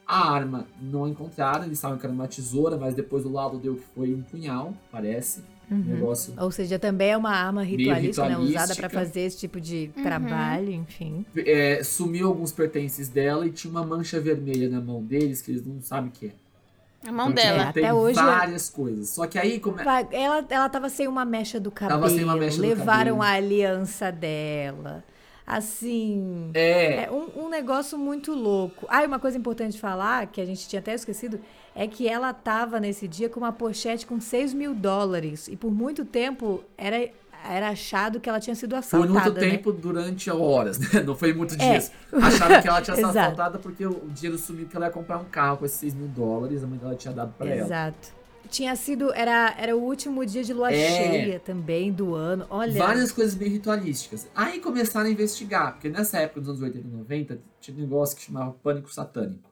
A arma não encontraram, eles estavam que era uma tesoura, mas depois do lado deu que foi um punhal, parece. Uhum. Negócio Ou seja, também é uma arma ritualística, né, usada para fazer esse tipo de uhum. trabalho, enfim. É, sumiu alguns pertences dela e tinha uma mancha vermelha na mão deles que eles não sabem o que é. A mão então, dela. Tem Até hoje várias coisas. Só que aí como é ela ela tava sem uma mecha do cabelo. Tava sem uma mecha levaram do cabelo. a aliança dela assim. É. é um, um, negócio muito louco. Ah, e uma coisa importante de falar, que a gente tinha até esquecido, é que ela tava nesse dia com uma pochete com 6 mil dólares. E por muito tempo era. Era achado que ela tinha sido assaltada. Por muito né? tempo, durante horas, né? Não foi muito dias. É. Acharam que ela tinha sido assaltada porque o dinheiro sumiu que ela ia comprar um carro com esses 6 mil dólares, a mãe dela tinha dado Exato. ela. Exato tinha sido. Era, era o último dia de lua é, cheia também do ano. Olha. Várias coisas bem ritualísticas. Aí começaram a investigar, porque nessa época dos anos 80 e 90 tinha um negócio que chamava pânico satânico.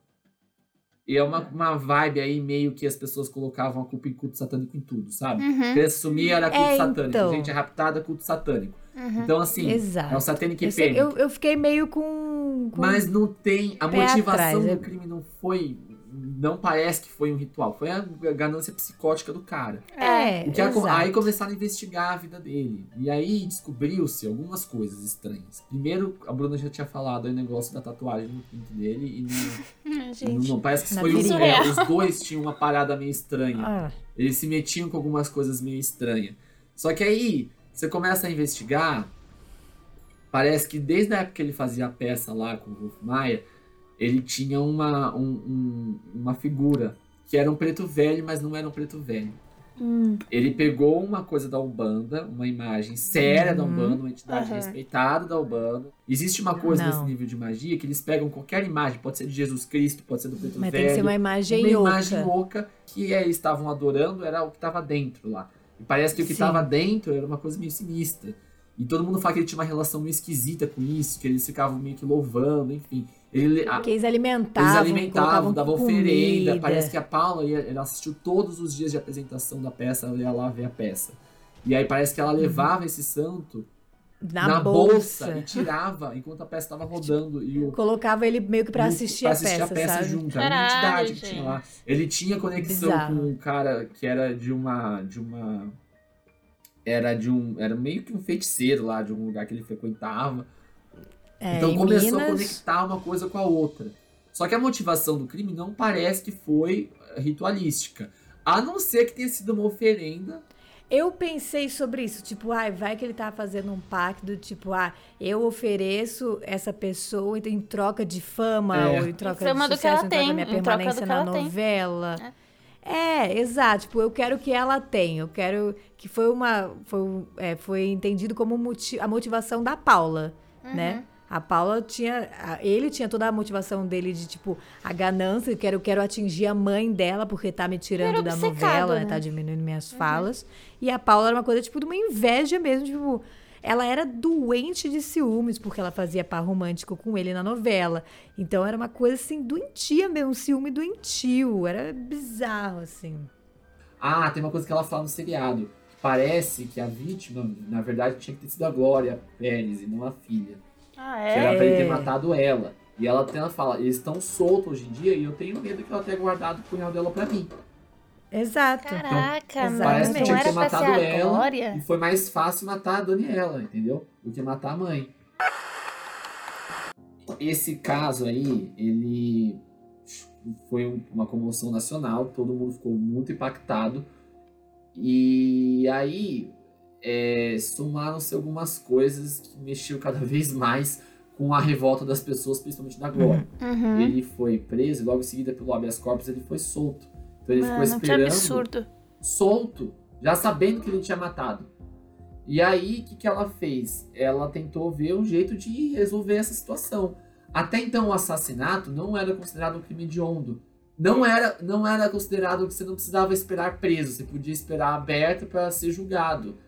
E é uma, uma vibe aí meio que as pessoas colocavam a culpa em culto satânico em tudo, sabe? Uhum. Criança sumia era culto é, satânico, então. gente é raptada culto satânico. Uhum. Então, assim, Exato. é o satânico e eu, eu, fiquei meio com, com. Mas não tem. A motivação atrás, do é crime não foi não parece que foi um ritual, foi a ganância psicótica do cara. É, o que aí começaram a investigar a vida dele. E aí descobriu-se algumas coisas estranhas. Primeiro, a Bruna já tinha falado aí o negócio da tatuagem no pinto dele e não, Gente, não, parece que foi um, é, os dois tinham uma parada meio estranha. Ah. Eles se metiam com algumas coisas meio estranhas. Só que aí você começa a investigar, parece que desde a época que ele fazia a peça lá com o Wolf Maia, ele tinha uma, um, um, uma figura que era um preto velho, mas não era um preto velho. Hum. Ele pegou uma coisa da Umbanda, uma imagem séria uhum. da Umbanda, uma entidade uhum. respeitada da Umbanda. Existe uma coisa não. nesse nível de magia que eles pegam qualquer imagem, pode ser de Jesus Cristo, pode ser do preto Mas velho. Mas tem que ser uma imagem Uma oca. imagem oca que eles estavam adorando era o que estava dentro lá. E parece que o que estava dentro era uma coisa meio sinistra. E todo mundo fala que ele tinha uma relação meio esquisita com isso, que eles ficavam meio que louvando, enfim. Ele, que eles alimentavam. Eles alimentavam, davam oferenda. Parece que a Paula ia, ela assistiu todos os dias de apresentação da peça, ela ia lá ver a peça. E aí parece que ela uhum. levava uhum. esse santo na, na bolsa. bolsa. e tirava enquanto a peça estava rodando. E o, Colocava ele meio que para assistir, pra assistir a peça, a peça sabe? junto. Era uma entidade que tinha lá. Ele tinha conexão Bizarro. com um cara que era de uma. de uma era de um. Era meio que um feiticeiro lá, de um lugar que ele frequentava. É, então começou Minas... a conectar uma coisa com a outra. Só que a motivação do crime não parece que foi eh, ritualística. A não ser que tenha sido uma oferenda. Eu pensei sobre isso, tipo, ai, vai que ele tá fazendo um pacto, tipo, ah, eu ofereço essa pessoa em troca de fama, é. ou em troca fama de sucesso, em troca da minha permanência na novela. É. É, exato. Tipo, eu quero que ela tenha. Eu quero que foi uma. Foi, é, foi entendido como a motivação da Paula, uhum. né? A Paula tinha. Ele tinha toda a motivação dele de, tipo, a ganância, eu quero, eu quero atingir a mãe dela, porque tá me tirando da novela, né? Tá diminuindo minhas uhum. falas. E a Paula era uma coisa, tipo, de uma inveja mesmo, tipo ela era doente de ciúmes, porque ela fazia par romântico com ele na novela. Então era uma coisa assim, doentia mesmo, um ciúme doentio. Era bizarro, assim. Ah, tem uma coisa que ela fala no seriado. Parece que a vítima, na verdade, tinha que ter sido a Glória Pérez e não a filha. Ah, é? Que era pra ele ter matado ela. E ela, ela fala, eles estão soltos hoje em dia e eu tenho medo que ela tenha guardado o punhal dela pra mim. Exato. Caraca, Então, mas Parece que não tinha que ter matado ela Glória? e foi mais fácil matar a Daniela, entendeu? Do que matar a mãe. Esse caso aí, ele foi um- uma comoção nacional, todo mundo ficou muito impactado. E aí é, somaram-se algumas coisas que mexeu cada vez mais com a revolta das pessoas, principalmente da Glória. Uhum. Ele foi preso e logo em seguida pelo habeas corpus ele foi solto. Então ele ficou Mano, que esperando absurdo. solto, já sabendo que ele tinha matado. E aí, o que, que ela fez? Ela tentou ver um jeito de resolver essa situação. Até então, o assassinato não era considerado um crime hediondo. Não era, não era considerado que você não precisava esperar preso, você podia esperar aberto para ser julgado.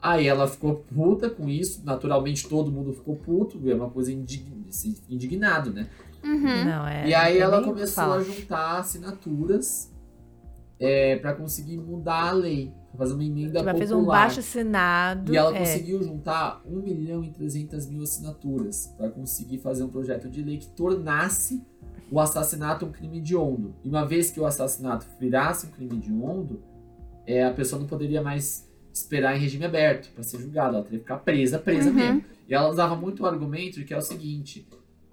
Aí ela ficou puta com isso, naturalmente todo mundo ficou puto, é uma coisa indign, indignado, né? Uhum. Não, é. E aí ela começou a juntar assinaturas é, para conseguir mudar a lei, pra fazer uma emenda Ela popular. fez um baixo assinado. E ela é. conseguiu juntar 1 milhão e 300 mil assinaturas para conseguir fazer um projeto de lei que tornasse o assassinato um crime hediondo. E uma vez que o assassinato virasse um crime hediondo, é, a pessoa não poderia mais esperar em regime aberto para ser julgada, ela teria que ficar presa, presa Uhum. mesmo. E ela usava muito o argumento de que é o seguinte: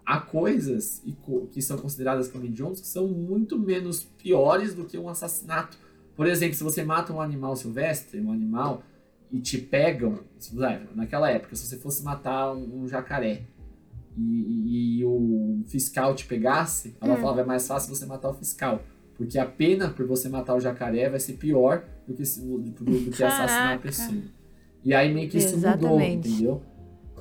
há coisas co- que são consideradas como hediondos que são muito menos piores do que um assassinato. Por exemplo, se você mata um animal silvestre, um animal, e te pegam, naquela época, se você fosse matar um, um jacaré e, e- e o fiscal te pegasse, ela Hum. falava é mais fácil você matar o fiscal. Porque a pena por você matar o jacaré vai ser pior do que, se- do, do que assassinar a pessoa. E aí meio que isso mudou, Exatamente. entendeu?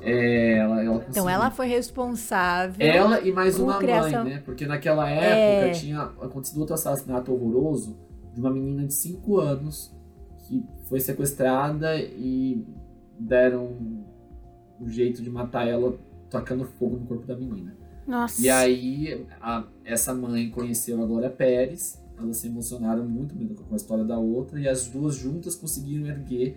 É, ela, ela Então ela foi responsável. Ela e mais uma criação- mãe, né? Porque naquela época É. tinha acontecido outro assassinato horroroso de uma menina de 5 anos que foi sequestrada e deram um jeito de matar ela tacando fogo no corpo da menina. Nossa. E aí, a- essa mãe conheceu a Glória Pérez, elas se emocionaram muito com a história da outra, e as duas juntas conseguiram erguer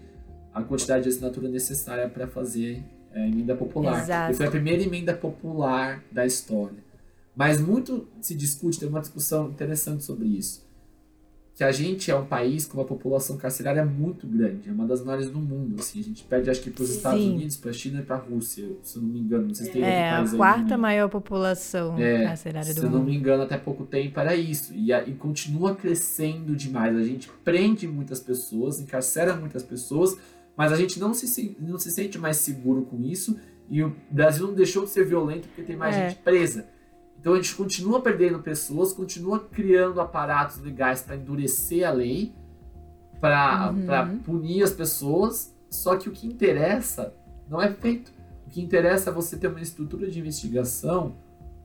a quantidade de assinatura necessária para fazer é, a emenda popular. Exato. E foi a primeira emenda popular da história. Mas muito se discute, tem uma discussão interessante sobre isso. Que a gente é um país com uma população carcerária muito grande, é uma das maiores do mundo. Assim, a gente perde, acho que, para os Estados Sim. Unidos, para a China e para a Rússia, se eu não me engano. Não sei se tem É, a aí quarta meio. maior população É, carcerária Se do eu não mundo. me engano, até pouco tempo era isso. E, a- e continua crescendo demais. A gente prende muitas pessoas, encarcera muitas pessoas, mas a gente não se, não se sente mais seguro com isso. E o Brasil não deixou de ser violento porque tem mais É. gente presa. Então a gente continua perdendo pessoas, continua criando aparatos legais para endurecer a lei, para Uhum. punir as pessoas. Só que o que interessa não é feito. O que interessa é você ter uma estrutura de investigação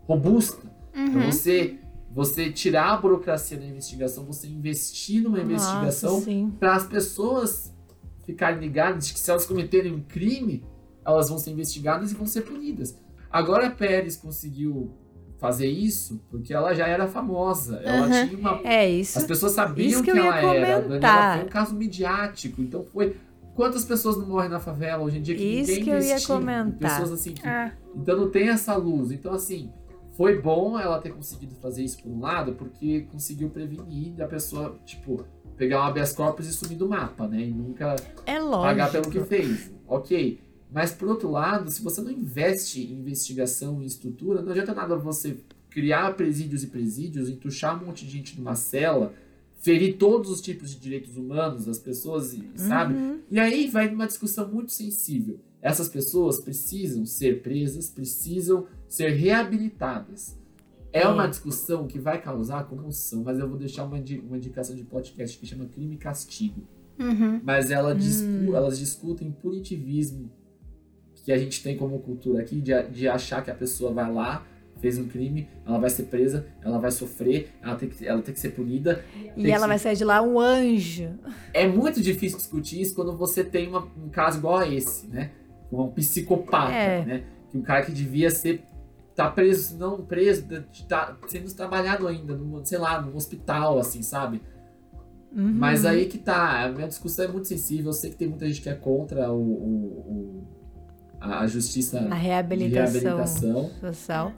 robusta. Pra Uhum. você, você tirar a burocracia da investigação, você investir numa investigação Nossa, para as pessoas ficarem ligadas de que se elas cometerem um crime, elas vão ser investigadas e vão ser punidas. Agora a Pérez conseguiu fazer isso porque ela já era famosa. Ela Uhum. tinha uma É isso. as pessoas sabiam isso que que eu ia ela era. Daniela foi um caso midiático. Então foi. Quantas pessoas não morrem na favela hoje em dia que Isso ninguém que eu ia comentar. Pessoas assim que. Ah, Então não tem essa luz. Então, assim, foi bom ela ter conseguido fazer isso por um lado, porque conseguiu prevenir da pessoa, tipo, pegar um habeas corpus e sumir do mapa, né? E nunca É pagar pelo que fez. Ok. Mas por outro lado, se você não investe em investigação e estrutura, não adianta nada você criar presídios e presídios, entuchar um monte de gente numa cela, ferir todos os tipos de direitos humanos das pessoas, sabe? Uhum. E aí vai numa discussão muito sensível. Essas pessoas precisam ser presas, precisam ser reabilitadas. É É. uma discussão que vai causar comoção, mas eu vou deixar uma, uma indicação de podcast que chama Crime e Castigo. uhum. Mas ela discu- Hum. elas discutem punitivismo que a gente tem como cultura aqui, de, de achar que a pessoa vai lá, fez um crime, ela vai ser presa, ela vai sofrer, ela tem que, ela tem que ser punida. E ela que- vai sair de lá um anjo. É muito difícil discutir isso quando você tem uma- um caso igual a esse, né? Um psicopata, É. né? Que um cara que devia ser tá preso, não preso, tá sendo trabalhado ainda, num, sei lá, num hospital, assim, sabe? Uhum. Mas aí que tá, a minha discussão é muito sensível, eu sei que tem muita gente que é contra o- o- a, justiça a de reabilitação, reabilitação, social.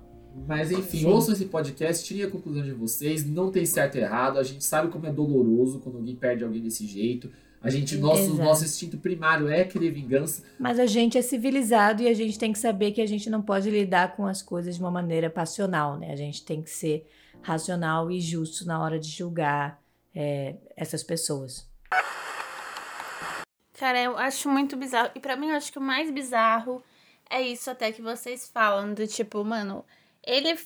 Mas enfim, Sim. ouçam esse podcast, tirem a conclusão de vocês. Não tem certo e errado. A gente sabe como é doloroso quando alguém perde alguém desse jeito. A gente, nosso, nosso instinto primário é querer vingança. Mas a gente é civilizado e a gente tem que saber que a gente não pode lidar com as coisas de uma maneira passional, né? A gente tem que ser racional e justo na hora de julgar é, essas pessoas. Cara, eu acho muito bizarro. E para mim, eu acho que o mais bizarro é isso até que vocês falam, do tipo, mano, ele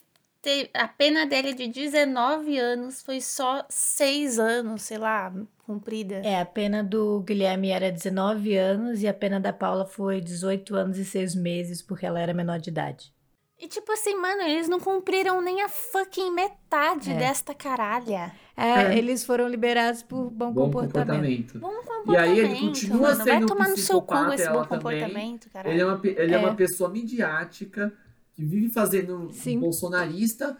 teve, a pena dele de 19 anos foi só 6 anos, sei lá, cumprida. É, a pena do Guilherme era 19 anos e a pena da Paula foi 18 anos e 6 meses, porque ela era menor de idade. E tipo assim, mano, eles não cumpriram nem a fucking metade é. desta caralha. É, é, eles foram liberados por bom, bom comportamento. comportamento. Bom comportamento. E aí ele continua mano, sendo vai tomar no seu cu esse bom comportamento, cara. Ele é uma, ele é. é uma pessoa midiática que vive fazendo Sim. bolsonarista,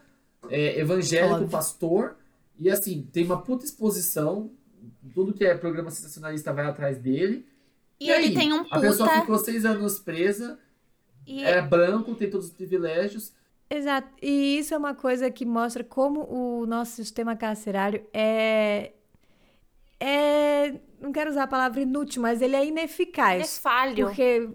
é, evangélico, Óbvio. pastor, e assim, tem uma puta exposição, tudo que é programa sensacionalista vai atrás dele. E, e ele aí, tem um puta... A pessoa ficou seis anos presa, e... é branco, tem todos os privilégios. Exato. E isso é uma coisa que mostra como o nosso sistema carcerário é. É. Não quero usar a palavra inútil, mas ele é ineficaz. Ele é falho. Porque.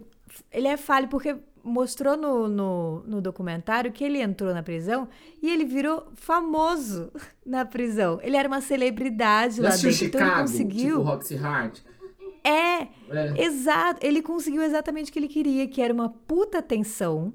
Ele é falho porque mostrou no, no, no, documentário que ele entrou na prisão e ele virou famoso na prisão. Ele era uma celebridade lá dentro. Chicago, então ele conseguiu. Tipo Roxy Hart. É, é, exato. Ele conseguiu exatamente o que ele queria, que era uma puta atenção,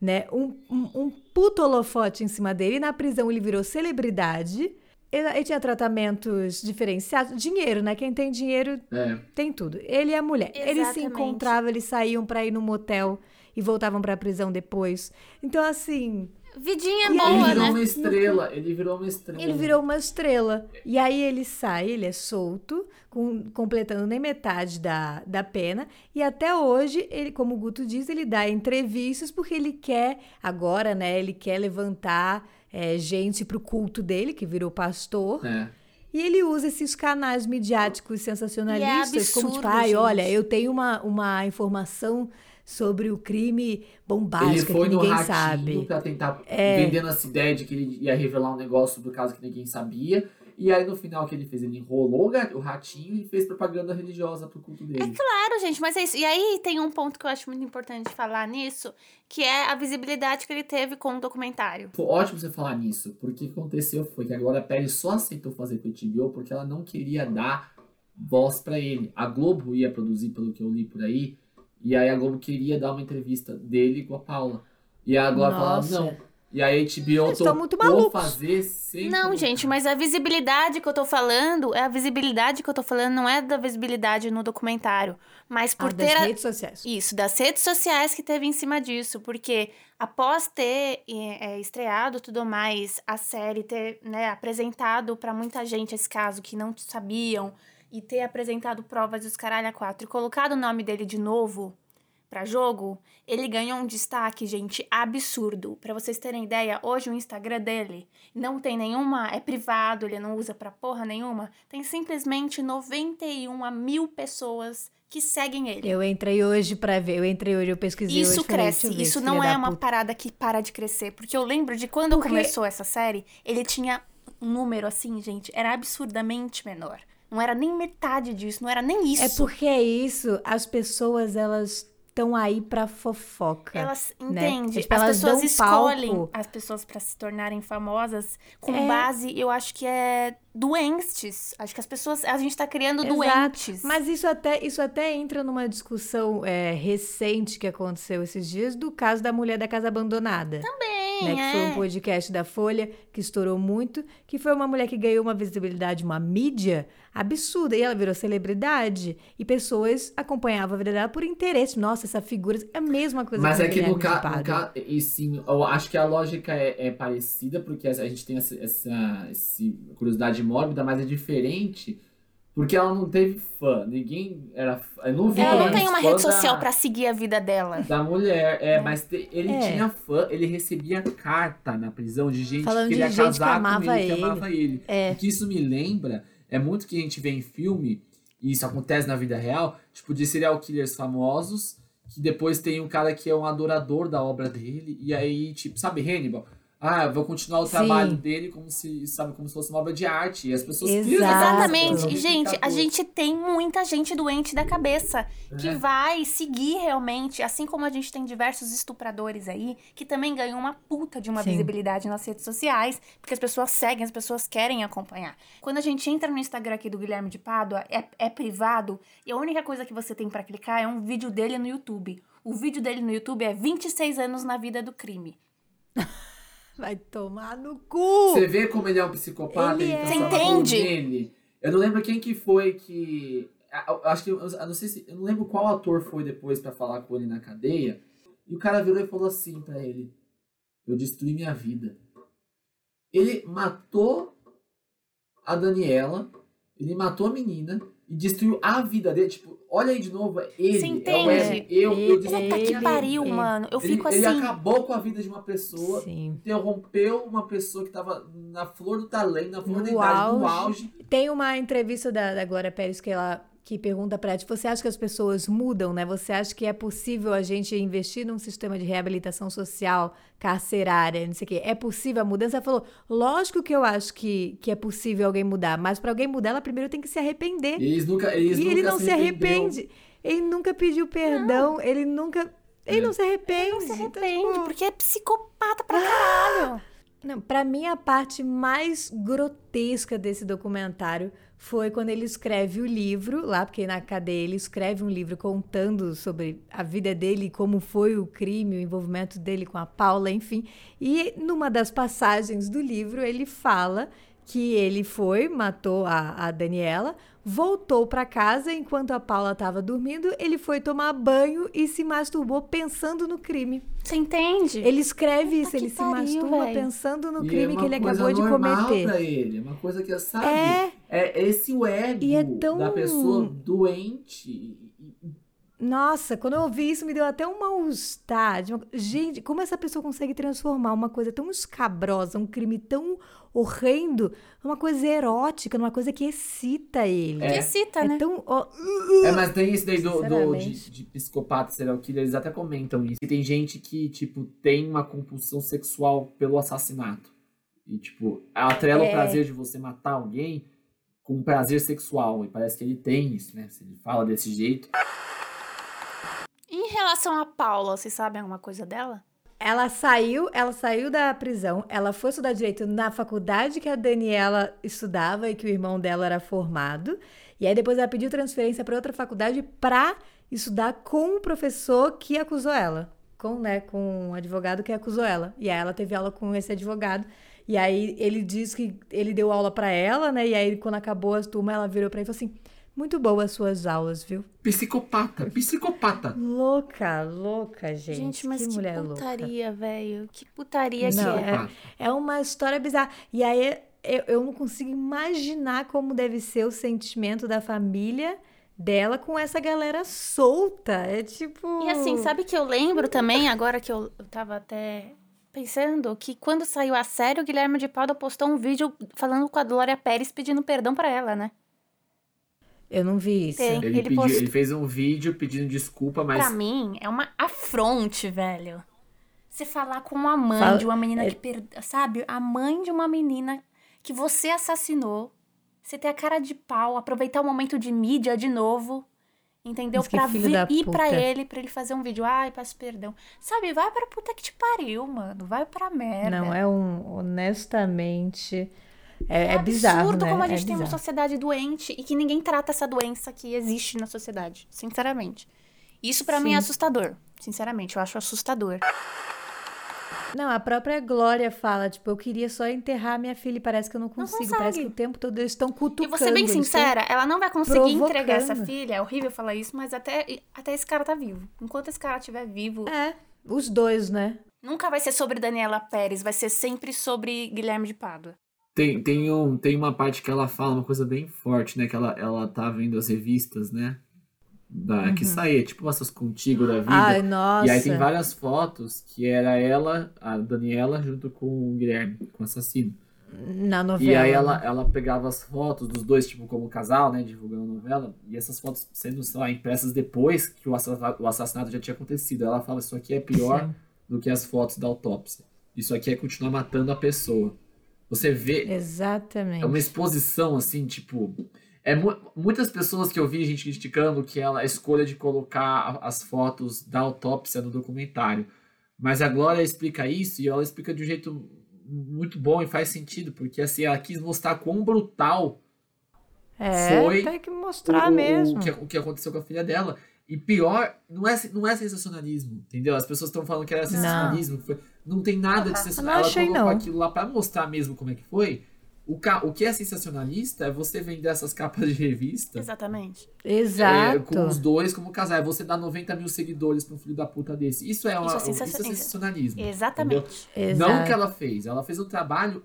né? Um, um, um puto holofote em cima dele. E na prisão ele virou celebridade. Ele, ele tinha tratamentos diferenciados. Dinheiro, né? Quem tem dinheiro é. tem tudo. Ele e a mulher. Exatamente. Eles se encontravam, eles saíam para ir no motel e voltavam para a prisão depois. Então, assim. Vidinha boa, né? Ele virou né? uma estrela. Ele virou uma estrela. Ele virou uma estrela. E aí ele sai, ele é solto, com, completando nem metade da, da pena. E até hoje, ele, como o Guto diz, ele dá entrevistas porque ele quer, agora, né? Ele quer levantar é, gente pro culto dele, que virou pastor. É. E ele usa esses canais midiáticos sensacionalistas, é absurdo, como tipo, ai, olha, eu tenho uma, uma informação sobre o crime bombástico que ninguém sabe. Pra tentar é... vendendo essa ideia de que ele ia revelar um negócio do caso que ninguém sabia. E aí, no final, o que ele fez? Ele enrolou o ratinho e fez propaganda religiosa pro culto dele. É claro, gente, mas é isso. E aí tem um ponto que eu acho muito importante falar nisso, que é a visibilidade que ele teve com o documentário. Foi ótimo você falar nisso, porque o que aconteceu foi que a Glória Pérez só aceitou fazer com o HBO porque ela não queria dar voz para ele. A Globo ia produzir, pelo que eu li por aí, e aí a Globo queria dar uma entrevista dele com a Paula. E a Globo falava, não. E aí a HBO topou fazer sem... Não, gente, mas a visibilidade que eu tô falando, é a visibilidade que eu tô falando não é da visibilidade no documentário, mas por ah, ter... das a... redes sociais. Isso, das redes sociais que teve em cima disso, porque após ter é, estreado tudo mais, a série ter né, apresentado para muita gente esse caso que não sabiam e ter apresentado provas dos caralho a quatro e colocado o nome dele de novo para jogo, ele ganhou um destaque, gente, absurdo. Para vocês terem ideia, hoje o Instagram dele não tem nenhuma, é privado, ele não usa pra porra nenhuma. Tem simplesmente 91 mil pessoas que seguem ele. Eu entrei hoje para ver, eu entrei hoje, eu pesquisei Isso hoje, cresce, falei, isso não é uma puta. parada que para de crescer, porque eu lembro de quando porque... começou essa série, ele tinha um número assim, gente, era absurdamente menor. Não era nem metade disso, não era nem isso. É porque é isso, as pessoas elas estão aí para fofoca. Elas né? entendem. Tipo, as elas pessoas escolhem palco. as pessoas para se tornarem famosas com é... base, eu acho que é doentes. Acho que as pessoas, a gente tá criando Exato. doentes. Mas isso até isso até entra numa discussão é, recente que aconteceu esses dias do caso da mulher da casa abandonada. Também. Né, que é. foi um podcast da Folha que estourou muito, que foi uma mulher que ganhou uma visibilidade, uma mídia absurda. E ela virou celebridade. E pessoas acompanhavam a vida dela por interesse. Nossa, essa figura é a mesma coisa Mas que é que no caso. Ca e sim, eu acho que a lógica é, é parecida, porque a gente tem essa, essa, essa curiosidade mórbida, mas é diferente. Porque ela não teve fã, ninguém era Eu não vi Ela não tem uma rede social para seguir a vida dela. Da mulher, é, é. mas te, ele é. tinha fã, ele recebia carta na prisão de gente Falando que ele ia casar que com ele, ele, que amava ele. É. O que isso me lembra é muito que a gente vê em filme, e isso acontece na vida real, tipo, de serial killers famosos, que depois tem um cara que é um adorador da obra dele, e aí, tipo, sabe Hannibal? Ah, vou continuar o trabalho dele como se, sabe, como se fosse uma obra de arte. E as pessoas Exatamente. E, gente, a gente tem muita gente doente da cabeça que é. vai seguir realmente, assim como a gente tem diversos estupradores aí, que também ganham uma puta de uma Sim. visibilidade nas redes sociais, porque as pessoas seguem, as pessoas querem acompanhar. Quando a gente entra no Instagram aqui do Guilherme de Pádua, é, é privado, e a única coisa que você tem para clicar é um vídeo dele no YouTube. O vídeo dele no YouTube é 26 anos na vida do crime. Vai tomar no cu! Você vê como ele é um psicopata? Ele é. Você entende? Nele. Eu não lembro quem que foi que. Acho que. Eu não sei se. Eu não lembro qual ator foi depois para falar com ele na cadeia. E o cara virou e falou assim para ele: Eu destruí minha vida. Ele matou a Daniela. Ele matou a menina e destruiu a vida dele. Tipo, olha aí de novo, é ele. Você entende? É, eu, eu destruí Puta que pariu, mano. Eu fico ele, assim. Ele acabou com a vida de uma pessoa, Sim. interrompeu uma pessoa que tava na flor do talento, na flor no da idade, no auge. Tem uma entrevista da, da Glória Pérez que ela que pergunta para ti, você acha que as pessoas mudam, né? Você acha que é possível a gente investir num sistema de reabilitação social carcerária, não sei o quê? É possível a mudança? Ela falou, lógico que eu acho que, que é possível alguém mudar, mas para alguém mudar, ela primeiro tem que se arrepender. Eles nunca, eles e nunca ele não se, se arrepende. Ele nunca pediu perdão, não. ele nunca... Ele é. não se arrepende. Ele não se arrepende, então, tipo... porque é psicopata pra caralho. Não, para mim a parte mais grotesca desse documentário foi quando ele escreve o livro, lá porque na cadeia ele escreve um livro contando sobre a vida dele, como foi o crime, o envolvimento dele com a Paula, enfim. E numa das passagens do livro ele fala que ele foi, matou a, a Daniela, voltou para casa enquanto a Paula estava dormindo, ele foi tomar banho e se masturbou pensando no crime. Você entende? Ele escreve isso, ele pariu, se masturba véio. pensando no é crime é que ele acabou de cometer. Pra ele, é uma coisa que sabe. É, é esse o ego é tão... da pessoa doente. Nossa, quando eu ouvi isso, me deu até um mal-estar. Gente, como essa pessoa consegue transformar uma coisa tão escabrosa, um crime tão horrendo, numa coisa erótica, numa coisa que excita ele. É. Que excita, é né? Tão, é, mas tem isso daí do, do de, de psicopata, serial killer, eles até comentam isso. E tem gente que, tipo, tem uma compulsão sexual pelo assassinato. E, tipo, atrela é. o prazer de você matar alguém com prazer sexual. E parece que ele tem isso, né? Se ele fala desse jeito. Em relação a Paula, vocês sabem alguma coisa dela? Ela saiu, ela saiu da prisão, ela foi estudar direito na faculdade que a Daniela estudava e que o irmão dela era formado. E aí depois ela pediu transferência para outra faculdade para estudar com o professor que acusou ela, com, né, com advogado que acusou ela. E aí ela teve aula com esse advogado. E aí ele diz que ele deu aula para ela, né? E aí quando acabou as turmas, ela virou para ele e falou assim: muito boas suas aulas, viu? Psicopata, psicopata. Louca, louca, gente. Gente, mas que, que mulher putaria, velho. Que putaria não, que é. É uma história bizarra. E aí eu, eu não consigo imaginar como deve ser o sentimento da família dela com essa galera solta. É tipo. E assim, sabe que eu lembro também, agora que eu, eu tava até pensando, que quando saiu a série, o Guilherme de Pádua postou um vídeo falando com a Glória Pérez pedindo perdão para ela, né? Eu não vi isso. Tem, ele, ele, pediu, post... ele, fez um vídeo pedindo desculpa, mas. Pra mim, é uma afronte, velho. Você falar com uma mãe Fala... de uma menina é... que perdeu. Sabe? A mãe de uma menina que você assassinou. Você ter a cara de pau, aproveitar o momento de mídia de novo. Entendeu? Pra vir, ir pra ele, pra ele fazer um vídeo. Ai, peço perdão. Sabe, vai pra puta que te pariu, mano. Vai pra merda. Não, é um. Honestamente. É, é, é bizarro, absurdo né? como a gente é tem bizarro. uma sociedade doente e que ninguém trata essa doença que existe na sociedade, sinceramente. Isso para mim é assustador, sinceramente, eu acho assustador. Não, a própria Glória fala, tipo, eu queria só enterrar minha filha e parece que eu não consigo. Não parece que o tempo todo eles estão cutucando. E vou ser bem sincera, ela não vai conseguir entregar essa filha. É horrível falar isso, mas até, até esse cara tá vivo. Enquanto esse cara estiver vivo. É, os dois, né? Nunca vai ser sobre Daniela Pérez, vai ser sempre sobre Guilherme de Pádua. Tem, tem, um, tem uma parte que ela fala uma coisa bem forte, né? Que ela, ela tá vendo as revistas, né? Da, uhum. Que saía, tipo essas contigo da vida. Ai, nossa. E aí tem várias fotos que era ela, a Daniela, junto com o Guilherme, com o assassino. Na novela. E aí ela, ela pegava as fotos dos dois, tipo, como casal, né? Divulgando a novela. E essas fotos sendo, sei lá, impressas depois que o assassinato, o assassinato já tinha acontecido. Ela fala, isso aqui é pior Sim. do que as fotos da autópsia. Isso aqui é continuar matando a pessoa. Você vê. Exatamente. É uma exposição, assim, tipo. É mu muitas pessoas que eu vi gente criticando que ela a escolha de colocar as fotos da autópsia no documentário. Mas a Glória explica isso e ela explica de um jeito muito bom e faz sentido, porque assim, ela quis mostrar quão brutal é, foi tem que mostrar o, mesmo. O que, o que aconteceu com a filha dela. E pior, não é, não é sensacionalismo, entendeu? As pessoas estão falando que era sensacionalismo. Não, foi, não tem nada de sensacionalismo. Ela colocou não. aquilo lá para mostrar mesmo como é que foi. O, o que é sensacionalista é você vender essas capas de revista. Exatamente. Exato. É, com os dois como casal. É você dar 90 mil seguidores pra um filho da puta desse. Isso é, uma, isso é, isso é sensacionalismo. Exatamente. Não o que ela fez. Ela fez o trabalho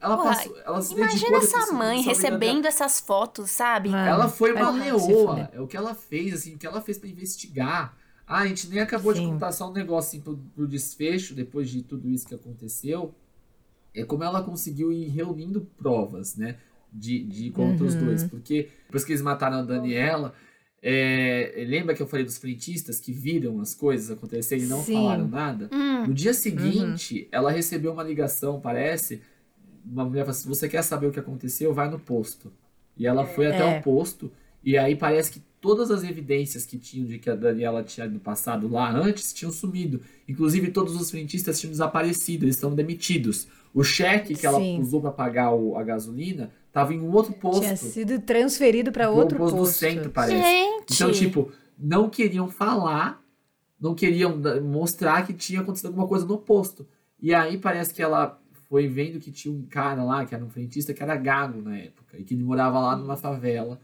ela, Porra, passou, ela se Imagina essa mãe recebendo essas fotos, sabe? Mano, ela foi uma leoa. É o que ela fez, assim, o que ela fez para investigar. Ah, a gente nem acabou Sim. de contar só um negócio assim, pro, pro desfecho, depois de tudo isso que aconteceu. É como ela conseguiu ir reunindo provas, né? De, de contra uhum. os dois. Porque depois que eles mataram a Daniela, é, lembra que eu falei dos frentistas que viram as coisas acontecerem e não Sim. falaram nada? Hum. No dia seguinte, uhum. ela recebeu uma ligação, parece, uma mulher falou assim: você quer saber o que aconteceu? Vai no posto. E ela foi até é. o posto, e aí parece que todas as evidências que tinham de que a Daniela tinha no passado lá antes tinham sumido. Inclusive, todos os frentistas tinham desaparecido, eles estão demitidos. O cheque que Sim. ela usou para pagar o, a gasolina estava em um outro posto. Tinha sido transferido para outro posto. posto do centro, parece. Gente. Então, tipo, não queriam falar, não queriam mostrar que tinha acontecido alguma coisa no posto. E aí parece que ela foi vendo que tinha um cara lá, que era um frentista, que era gago na época, e que ele morava lá numa favela,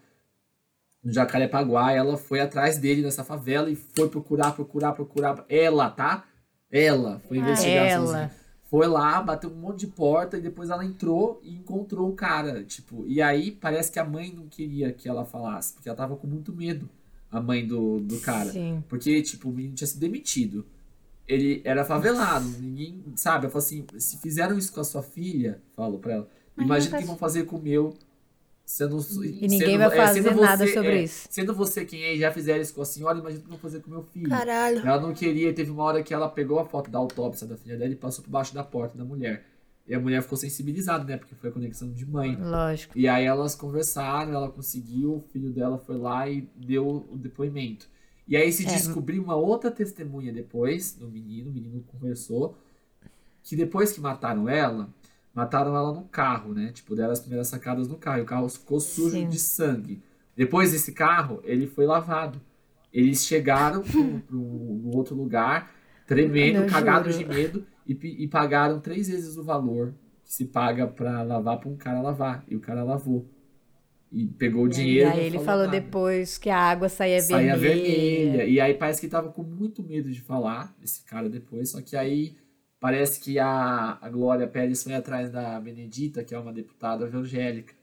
no Jacarepaguá, ela foi atrás dele nessa favela e foi procurar, procurar, procurar. Ela, tá? Ela foi investigar ela. Sozinha. Foi lá, bateu um monte de porta e depois ela entrou e encontrou o cara, tipo, e aí parece que a mãe não queria que ela falasse, porque ela tava com muito medo, a mãe do, do cara. Sim. Porque, tipo, o menino tinha sido demitido ele era favelado. Ninguém, sabe? Eu falo assim, se fizeram isso com a sua filha, falo pra ela, imagina o que vão fazer com o meu. Sendo, e ninguém sendo, vai é, fazer é, nada você, sobre é, isso. Sendo você quem é e já fizeram isso com a senhora, imagina o que vão fazer com o meu filho. Caralho. Ela não queria, teve uma hora que ela pegou a foto da autópsia da filha dela e passou por baixo da porta da mulher. E a mulher ficou sensibilizada, né? Porque foi a conexão de mãe. Lógico. E aí elas conversaram, ela conseguiu, o filho dela foi lá e deu o depoimento. E aí se é. descobriu uma outra testemunha depois do menino, o menino conversou, que depois que mataram ela, mataram ela no carro, né? Tipo, deram as primeiras sacadas no carro, e o carro ficou sujo Sim. de sangue. Depois desse carro, ele foi lavado. Eles chegaram um outro lugar, tremendo, cagados de medo, e, e pagaram três vezes o valor que se paga para lavar para um cara lavar. E o cara lavou. E pegou o dinheiro. E aí ele falou nada. depois que a água saía, saía vermelha. vermelha. E aí parece que tava com muito medo de falar, esse cara depois. Só que aí parece que a, a Glória Pérez foi atrás da Benedita, que é uma deputada evangélica.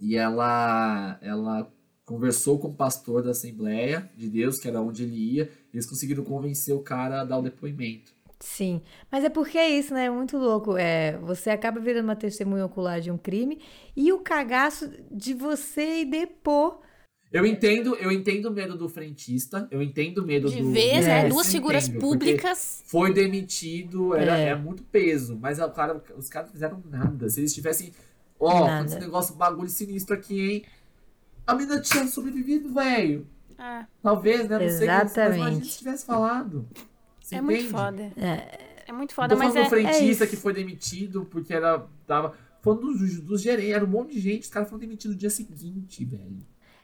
E ela, ela conversou com o pastor da Assembleia de Deus, que era onde ele ia. Eles conseguiram convencer o cara a dar o depoimento. Sim, mas é porque é isso, né? É muito louco. É, você acaba virando uma testemunha ocular de um crime e o cagaço de você e depor. Eu entendo, eu entendo o medo do frentista, eu entendo o medo de do. Ver, né? Duas figuras entendo, públicas. Foi demitido, era, é. muito peso. Mas o cara, os caras não fizeram nada. Se eles tivessem. Ó, oh, esse negócio, bagulho sinistro aqui, hein? A menina tinha sobrevivido, velho. É. Talvez, né? Não Exatamente. sei, mas, mas a gente tivesse falado. Você é entende? muito foda. É, é muito foda, mas é... do frentista é que foi demitido porque era... Tava, falando dos, dos gerentes, era um monte de gente, os caras foram demitidos no dia seguinte, velho.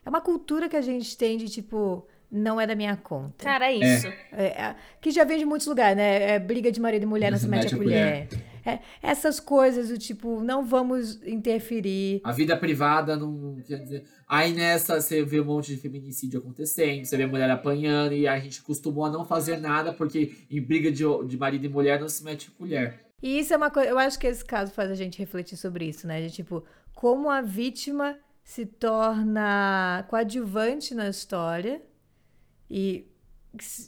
É uma cultura que a gente tem de, tipo não é da minha conta. Cara, é isso. É, é, que já vem de muitos lugares, né? É, briga de marido e mulher, não se mete a colher. É, essas coisas do tipo, não vamos interferir. A vida privada não quer dizer. Aí nessa você vê um monte de feminicídio acontecendo, você vê mulher apanhando, e a gente costumou a não fazer nada, porque em briga de, de marido e mulher não se mete a colher. E isso é uma coisa. Eu acho que esse caso faz a gente refletir sobre isso, né? De tipo, como a vítima se torna coadjuvante na história e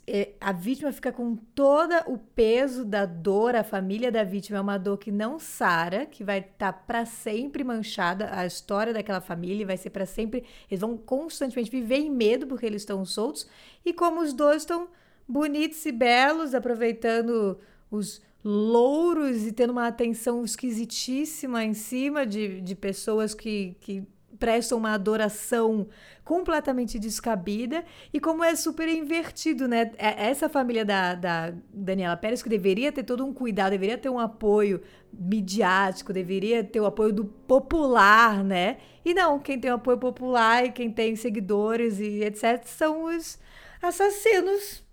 é, a vítima fica com todo o peso da dor, a família da vítima é uma dor que não sara, que vai estar tá para sempre manchada, a história daquela família vai ser para sempre, eles vão constantemente viver em medo porque eles estão soltos, e como os dois estão bonitos e belos, aproveitando os, louros e tendo uma atenção esquisitíssima em cima de, de pessoas que, que prestam uma adoração completamente descabida e como é super invertido, né? É, essa família da, da Daniela Pérez que deveria ter todo um cuidado, deveria ter um apoio midiático, deveria ter o apoio do popular, né? E não, quem tem o apoio popular e quem tem seguidores e etc são os assassinos.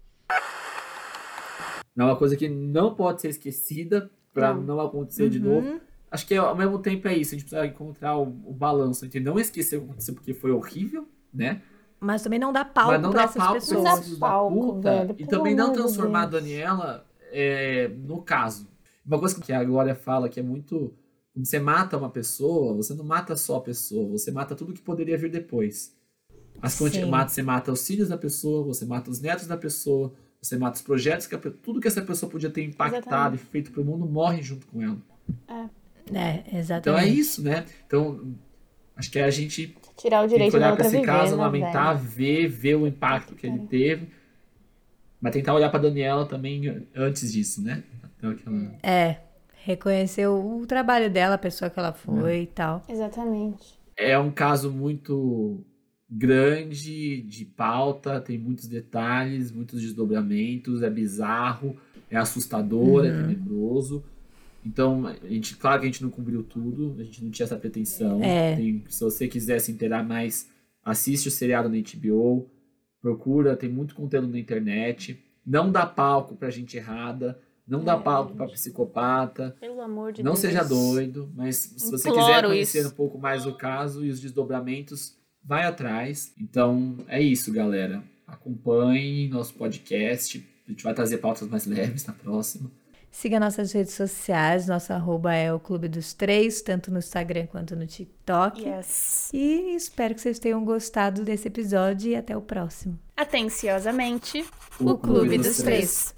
É uma coisa que não pode ser esquecida para não. não. acontecer uhum. de novo. Acho que ao mesmo tempo é isso, a gente precisa encontrar o, o balanço entre não esquecer o que aconteceu porque foi horrível, né? Mas também não dá palco não pra essas pessoas. Não dá palco, velho, e também não transformar a Daniela é, no caso. Uma coisa que a Glória fala que é muito. Quando você mata uma pessoa, você não mata só a pessoa, você mata tudo que poderia vir depois. Você mata, você mata os filhos da pessoa, você mata os netos da pessoa, você mata os projetos, que a, tudo que essa pessoa podia ter impactado exatamente. e feito para o mundo morre junto com ela. É. É, exatamente. Então é isso, né? Então, acho que é a gente tirar o direito tem que olhar para esse caso, lamentar, ver, ver o impacto que ele teve, mas tentar olhar para Daniela também antes disso, né? Aquela... É, reconhecer o, trabalho dela, a pessoa que ela foi é. e tal. Exatamente. É um caso muito grande de pauta, tem muitos detalhes, muitos desdobramentos, é bizarro, é assustador, é uhum. é tenebroso. Então, a gente, claro que a gente não cobriu tudo, a gente não tinha essa pretensão. É. Tem, se você quiser se inteirar mais, assiste o seriado na HBO, procura, tem muito conteúdo na internet. Não dá palco pra gente errada, não é, dá palco pra psicopata. Pelo amor de não Deus. Não seja doido, mas se você quiser conhecer isso. um pouco mais o caso e os desdobramentos, vai atrás. Então, é isso, galera. Acompanhe nosso podcast. A gente vai trazer pautas mais leves na próxima. Siga nossas redes sociais, nosso arroba é o Clube dos Três, tanto no Instagram quanto no TikTok. Yes. E espero que vocês tenham gostado desse episódio e até o próximo. Atenciosamente, o, o Clube, Clube, dos, dos Três. Três.